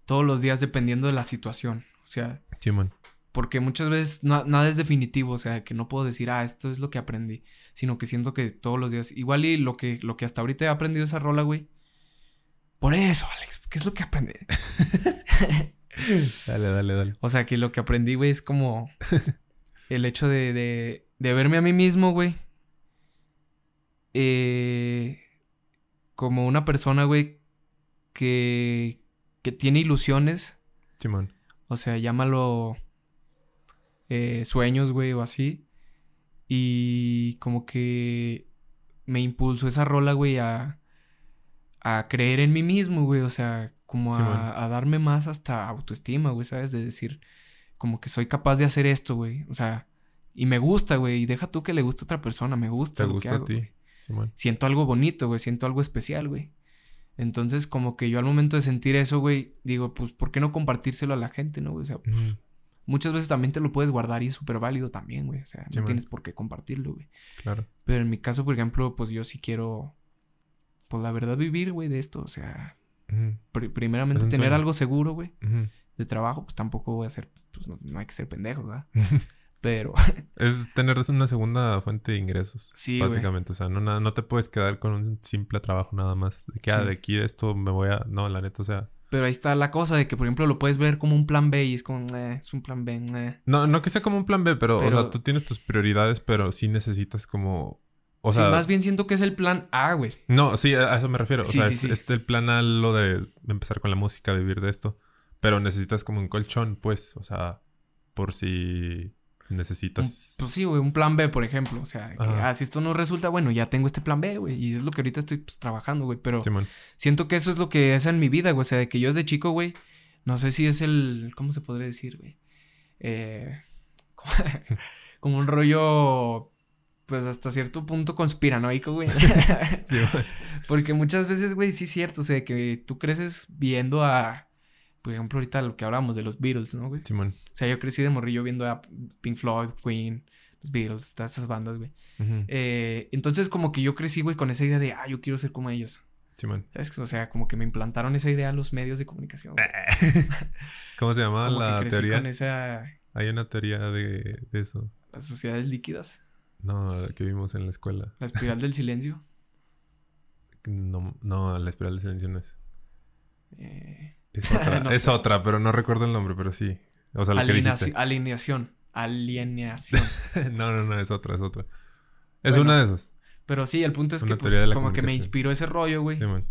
todos los días dependiendo de la situación. O sea, Simón. porque muchas veces na- nada es definitivo. O sea, que no puedo decir, ah, esto es lo que aprendí. Sino que siento que todos los días, igual y lo que, lo que hasta ahorita he aprendido esa rola, güey. Por eso, Alex, ¿qué es lo que aprendí? Dale, dale, dale. O sea, que lo que aprendí, güey, es como el hecho de, de, de verme a mí mismo, güey. eh, como una persona, güey, que, que tiene ilusiones. Simón. O sea, llámalo eh, sueños, güey, o así. Y como que me impulsó esa rola, güey, a, a creer en mí mismo, güey. O sea, como a, a darme más hasta autoestima, güey, ¿sabes? De decir, como que soy capaz de hacer esto, güey. O sea, y me gusta, güey. Y deja tú que le guste a otra persona, me gusta. ¿Te lo que gusta a ti? Siento algo bonito, güey. Siento algo especial, güey. Entonces, como que yo al momento de sentir eso, güey, digo, pues, ¿por qué no compartírselo a la gente, no, güey? O sea, Ujú. Muchas veces también te lo puedes guardar y es súper válido también, güey. O sea, Sí, no man. tienes por qué compartirlo, güey. Claro. Pero en mi caso, por ejemplo, pues yo sí quiero, pues la verdad, vivir, güey, de esto. O sea, pri- primeramente Es un tener sueño. algo seguro, güey, de trabajo. Pues tampoco voy a ser, pues no, no hay que ser pendejo, ¿verdad? Pero, Es tener una segunda fuente de ingresos. Sí. Básicamente. O sea, no, no te puedes quedar con un simple trabajo nada más. De que, ah, de aquí de esto me voy a. No, la neta, o sea. pero ahí está la cosa de que, por ejemplo, lo puedes ver como un plan B y es como, eh, es un plan B, eh. No, no que sea como un plan B, pero, o Pero- sea, tú tienes tus prioridades, pero sí necesitas como. O sí, sea. más bien siento que es el plan A, güey. No, sí, a eso me refiero. Sí, o sea, sí, es, sí. es el plan a lo de empezar con la música, vivir de esto. Pero necesitas como un colchón, pues. O sea, por si Un- necesitas. pues sí, güey, un plan B, por ejemplo. O sea, que, ah, si esto no resulta, bueno, ya tengo este plan B, güey. Y es lo que ahorita estoy pues, trabajando, güey. Pero siento que eso es lo que es en mi vida, güey. O sea, de que yo desde chico, güey, no sé si es el. ¿Cómo se podría decir, güey? Eh, como un rollo. Pues hasta cierto punto conspiranoico, güey. Simón. Porque muchas veces, güey, sí es cierto. O sea, que tú creces viendo a. Por ejemplo, ahorita lo que hablábamos de los Beatles, ¿no, güey? Simón. O sea, yo crecí de morrillo viendo a Pink Floyd, Queen, Los Beatles, todas esas bandas, güey. Eh, entonces, como que yo crecí, güey, con esa idea de, ah, yo quiero ser como ellos. Simón. ¿Sabes? O sea, como que me implantaron esa idea los medios de comunicación. güey. ¿Cómo se llama Como que la crecí teoría? con esa. Hay una teoría de, de eso. Las sociedades líquidas. No, que vimos en la escuela. La espiral del silencio. No, no, la espiral de silencio no es. eh, Es otra, No es otra, pero no recuerdo el nombre, pero sí. O sea, lo que alineaci- dijiste. alineación. Alienación. no, no, no, es otra, es otra. Es Bueno, una de esas. Pero sí, el punto es Una que pues, como que me inspiró ese rollo, güey. Simón.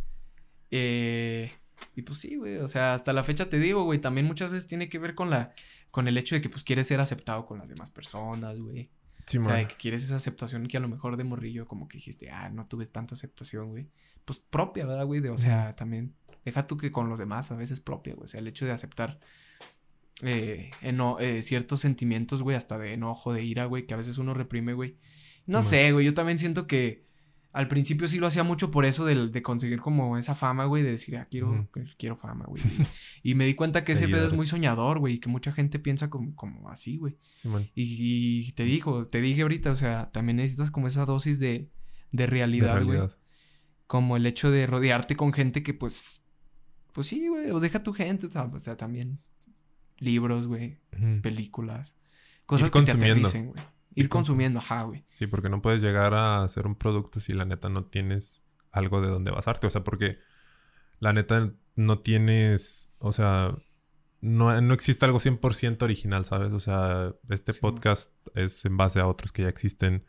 Eh, y pues sí, güey. O sea, hasta la fecha te digo, güey. También muchas veces tiene que ver con la. con el hecho de que pues quieres ser aceptado con las demás personas, güey. O sea, de que quieres esa aceptación que a lo mejor de morrillo, como que dijiste, ah, no tuve tanta aceptación, güey. Pues propia, ¿verdad, güey? De, o sea, también. Deja tú que con los demás a veces propia, güey. O sea, el hecho de aceptar eh, eno- eh, ciertos sentimientos, güey, hasta de enojo, de ira, güey, que a veces uno reprime, güey. No sé, güey. Yo también siento que al principio sí lo hacía mucho por eso del- de, conseguir como esa fama, güey, de decir, ah, quiero, quiero fama, güey. Y, me di cuenta que ese pedo es muy soñador, güey, y que mucha gente piensa como, como así, güey. Simón. Y, y te dijo, te dije ahorita, o sea, también necesitas como esa dosis de, de De realidad, güey. Como el hecho de rodearte con gente que, pues, pues sí, güey, o deja tu gente, o sea, también libros, güey, películas, cosas Ir que te güey. Ir consumiendo, ajá, güey. Sí, porque no puedes llegar a hacer un producto si la neta no tienes algo de donde basarte. O sea, porque la neta no tienes, o sea, no, no existe algo 100% original, ¿sabes? O sea, este Sí, podcast es en base a otros que ya existen.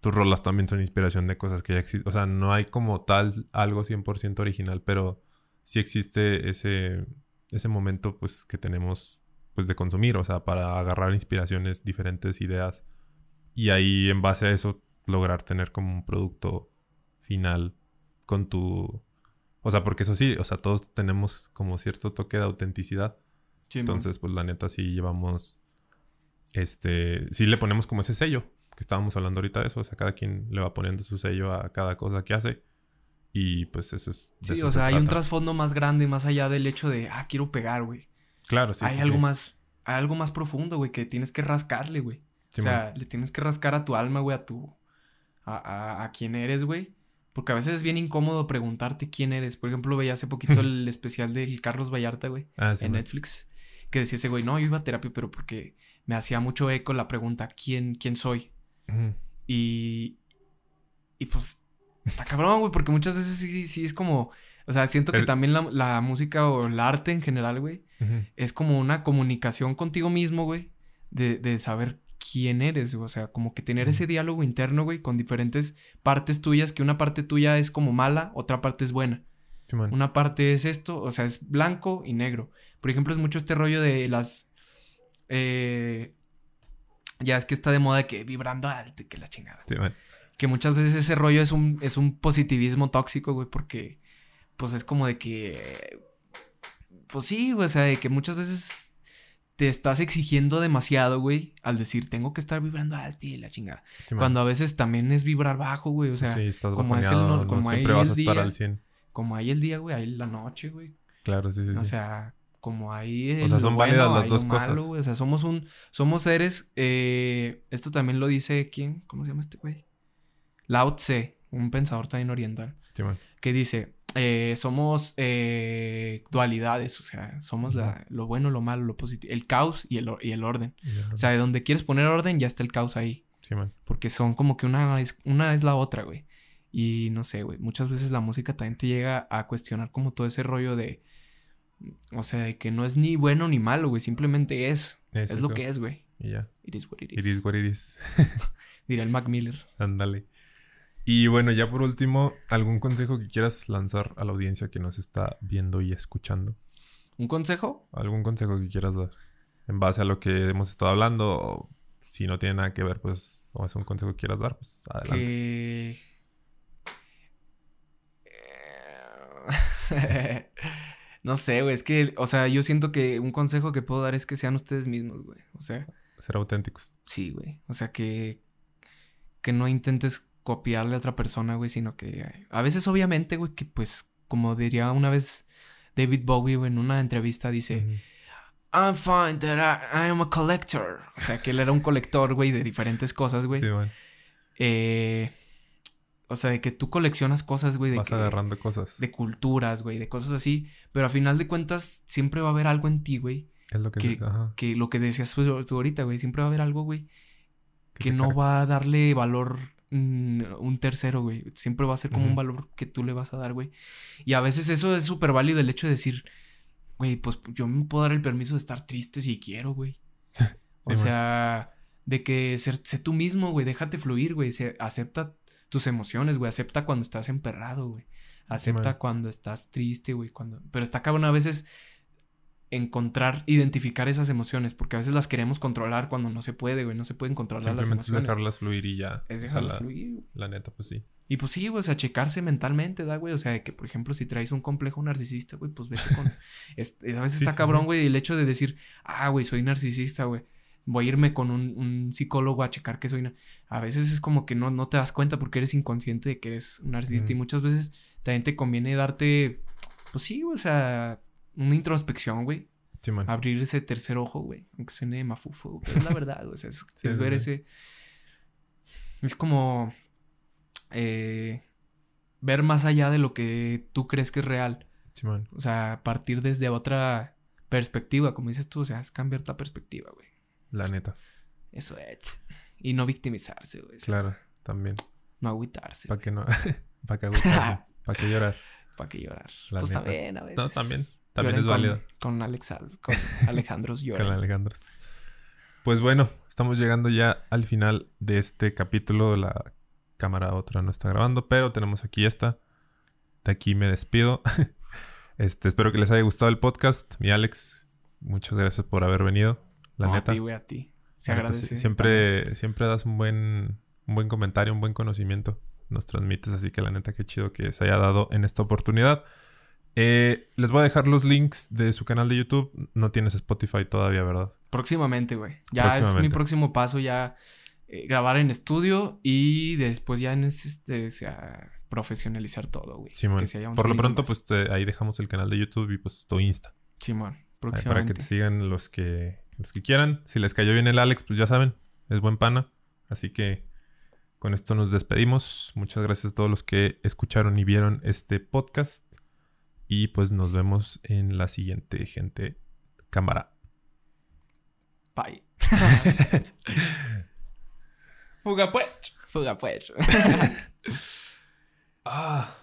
Tus rolas también son inspiración de cosas que ya existen. O sea, no hay como tal algo 100% original, pero sí existe ese, ese momento pues que tenemos pues de consumir, o sea, para agarrar inspiraciones, diferentes ideas y ahí en base a eso lograr tener como un producto final con tu... O sea, porque eso sí, o sea, todos tenemos como cierto toque de autenticidad. Sí, Entonces, pues la neta sí llevamos... Este... Sí le ponemos como ese sello, que estábamos hablando ahorita de eso. O sea, cada quien le va poniendo su sello a cada cosa que hace. Y pues eso es... Sí, eso o se sea, hay un trasfondo más grande, más allá del hecho de, ah, quiero pegar, güey. Claro, sí, hay sí, algo sí. más, hay algo más profundo, güey, que tienes que rascarle, güey. Sí, o sea, le tienes que rascar a tu alma, güey, a tu, a, a, a quién eres, güey. Porque a veces es bien incómodo preguntarte quién eres. Por ejemplo, veía hace poquito el especial del Carlos Vallarta, güey. Ah, sí, en man. Netflix. Que decía ese güey, no, yo iba a terapia, pero porque me hacía mucho eco la pregunta, ¿quién, quién soy? Y. Y pues. Está cabrón, güey, porque muchas veces sí, sí, sí es como. O sea, siento que también la, la música o el arte en general, güey, es como una comunicación contigo mismo, güey, de, de saber quién eres, o sea, como que tener ese diálogo interno, güey, con diferentes partes tuyas, que una parte tuya es como mala, otra parte es buena. Sí. Una parte es esto, o sea, es blanco y negro. Por ejemplo, es mucho este rollo de las... eh, ya es que está de moda que vibrando alto y que la chingada. Sí. Que muchas veces ese rollo es un, es un positivismo tóxico, güey, porque pues es como de que... Pues sí, güey, o sea, de que muchas veces te estás exigiendo demasiado, güey, al decir, tengo que estar vibrando alto y la chingada. Sí. Cuando a veces también es vibrar bajo, güey, o sea, sí, estás como es el no- como siempre hay vas el a estar día, al 100. como hay el día, güey, hay la noche, güey. Claro, sí, sí, O sí. sea, como hay el O sea, son bueno, válidas las dos lo cosas. malo, güey. O sea, somos un, somos seres, eh, esto también lo dice, ¿quién? ¿Cómo se llama este güey? Lao Tse, un pensador también oriental, Sí, man. que dice, eh, somos eh, dualidades, o sea, somos la- lo bueno, lo malo, lo positivo, el caos y el, y el orden. O sea, de donde quieres poner orden, ya está el caos ahí. sí, man. Porque son como que una es, una es la otra, güey. Y no sé, güey. Muchas veces la música también te llega a cuestionar como todo ese rollo de. O sea, de que no es ni bueno ni malo, güey. Simplemente es. Es Es, lo que es, güey. Y ya. It is what it is. It is what it is. Diría el Mac Miller. Ándale. Y bueno, ya por último, ¿algún consejo que quieras lanzar a la audiencia que nos está viendo y escuchando? ¿Un consejo? ¿Algún consejo que quieras dar? En base a lo que hemos estado hablando, si no tiene nada que ver, pues, o es un consejo que quieras dar, pues adelante. Que. no sé, güey. Es que, o sea, yo siento que un consejo que puedo dar es que sean ustedes mismos, güey. O sea, Ser auténticos. Sí, güey. O sea, que, que no intentes copiarle a otra persona, güey, sino que a veces obviamente, güey, que pues como diría una vez David Bowie güey, en una entrevista, dice, Ujú. I'm fine that I, I am a collector. O sea, que él era un colector, güey, de diferentes cosas, güey. Sí. Eh, o sea, de que tú coleccionas cosas, güey. De Vas que- agarrando cosas. De culturas, güey, de cosas así. Pero a final de cuentas, siempre va a haber algo en ti, güey. Es lo que... que- ajá, Que lo que decías tú ahorita, güey. Siempre va a haber algo, güey. que no va a darle valor mm, un tercero, güey. Siempre va a ser como un valor que tú le vas a dar, güey. Y a veces eso es súper válido el hecho de decir, güey, pues yo me puedo dar el permiso de estar triste si quiero, güey. o sea, de que ser, sé tú mismo, güey. Déjate fluir, güey. se- Acepta tus emociones, güey. Acepta cuando estás emperrado, güey. Acepta cuando estás triste, güey. Cuando... Pero está cabrón a veces encontrar, identificar esas emociones, porque a veces las queremos controlar cuando no se puede, güey, no se pueden controlar las Simplemente es emociones. dejarlas fluir y ya. Es O sea, dejarlas la, fluir. la neta, pues sí. Y pues sí, güey, o sea, checarse mentalmente, ¿da, güey? O sea, de que, por ejemplo, si traes un complejo narcisista, güey, pues vete con... es- a veces Sí, está sí, cabrón, sí. güey, el hecho de decir, ah, güey, soy narcisista, güey. Voy a irme con un, un psicólogo a checar que soy... na-". A veces es como que no, no te das cuenta porque eres inconsciente de que eres un narcisista. Y muchas veces también te conviene darte, pues sí, o sea, una introspección, güey. Sí, man. Abrir ese tercer ojo, güey. Aunque suene mafufo, güey, pero es la verdad, güey. o sea, es, Sí, es sí, ver ese. Es como. eh, ver más allá de lo que tú crees que es real. Sí, man. O sea, partir desde otra perspectiva, como dices tú. O sea, es cambiar la perspectiva, güey. La neta. Eso es. Y no victimizarse, güey. Claro, también. No agüitarse. ¿Para qué no? ¿Para qué agüitarse? ¿Para qué llorar? ¿Para qué llorar? La pues neta. también, a veces. No, también. También Lloren es válido. Con, con Alex con Alejandros lloran. Con Alejandros. Pues bueno, estamos llegando ya al final de este capítulo. La cámara otra no está grabando, pero tenemos aquí esta. De aquí me despido. Este, espero que les haya gustado el podcast. Mi Alex, muchas gracias por haber venido. La No, neta. A ti, güey, a ti. Se neta, agradece. siempre, siempre das un buen, un buen comentario, un buen conocimiento. Nos transmites, así que la neta, qué chido que se haya dado en esta oportunidad. Eh, les voy a dejar los links de su canal de YouTube. No tienes Spotify todavía, ¿verdad? Próximamente, güey. Ya es mi Próximamente. próximo paso, ya eh, grabar en estudio y después ya en este, o sea, profesionalizar todo, güey. Simón. Un Por lo pronto, más. pues te- ahí dejamos el canal de YouTube y pues tu Insta. Simón, Ahí para que próximamente. te sigan los que, los que quieran. Si les cayó bien el Alex, pues ya saben, es buen pana. Así que con esto nos despedimos. Muchas gracias a todos los que escucharon y vieron este podcast. Y pues nos vemos en la siguiente, gente. Cámara. Bye. Fuga pues. Fuga pues. Ah.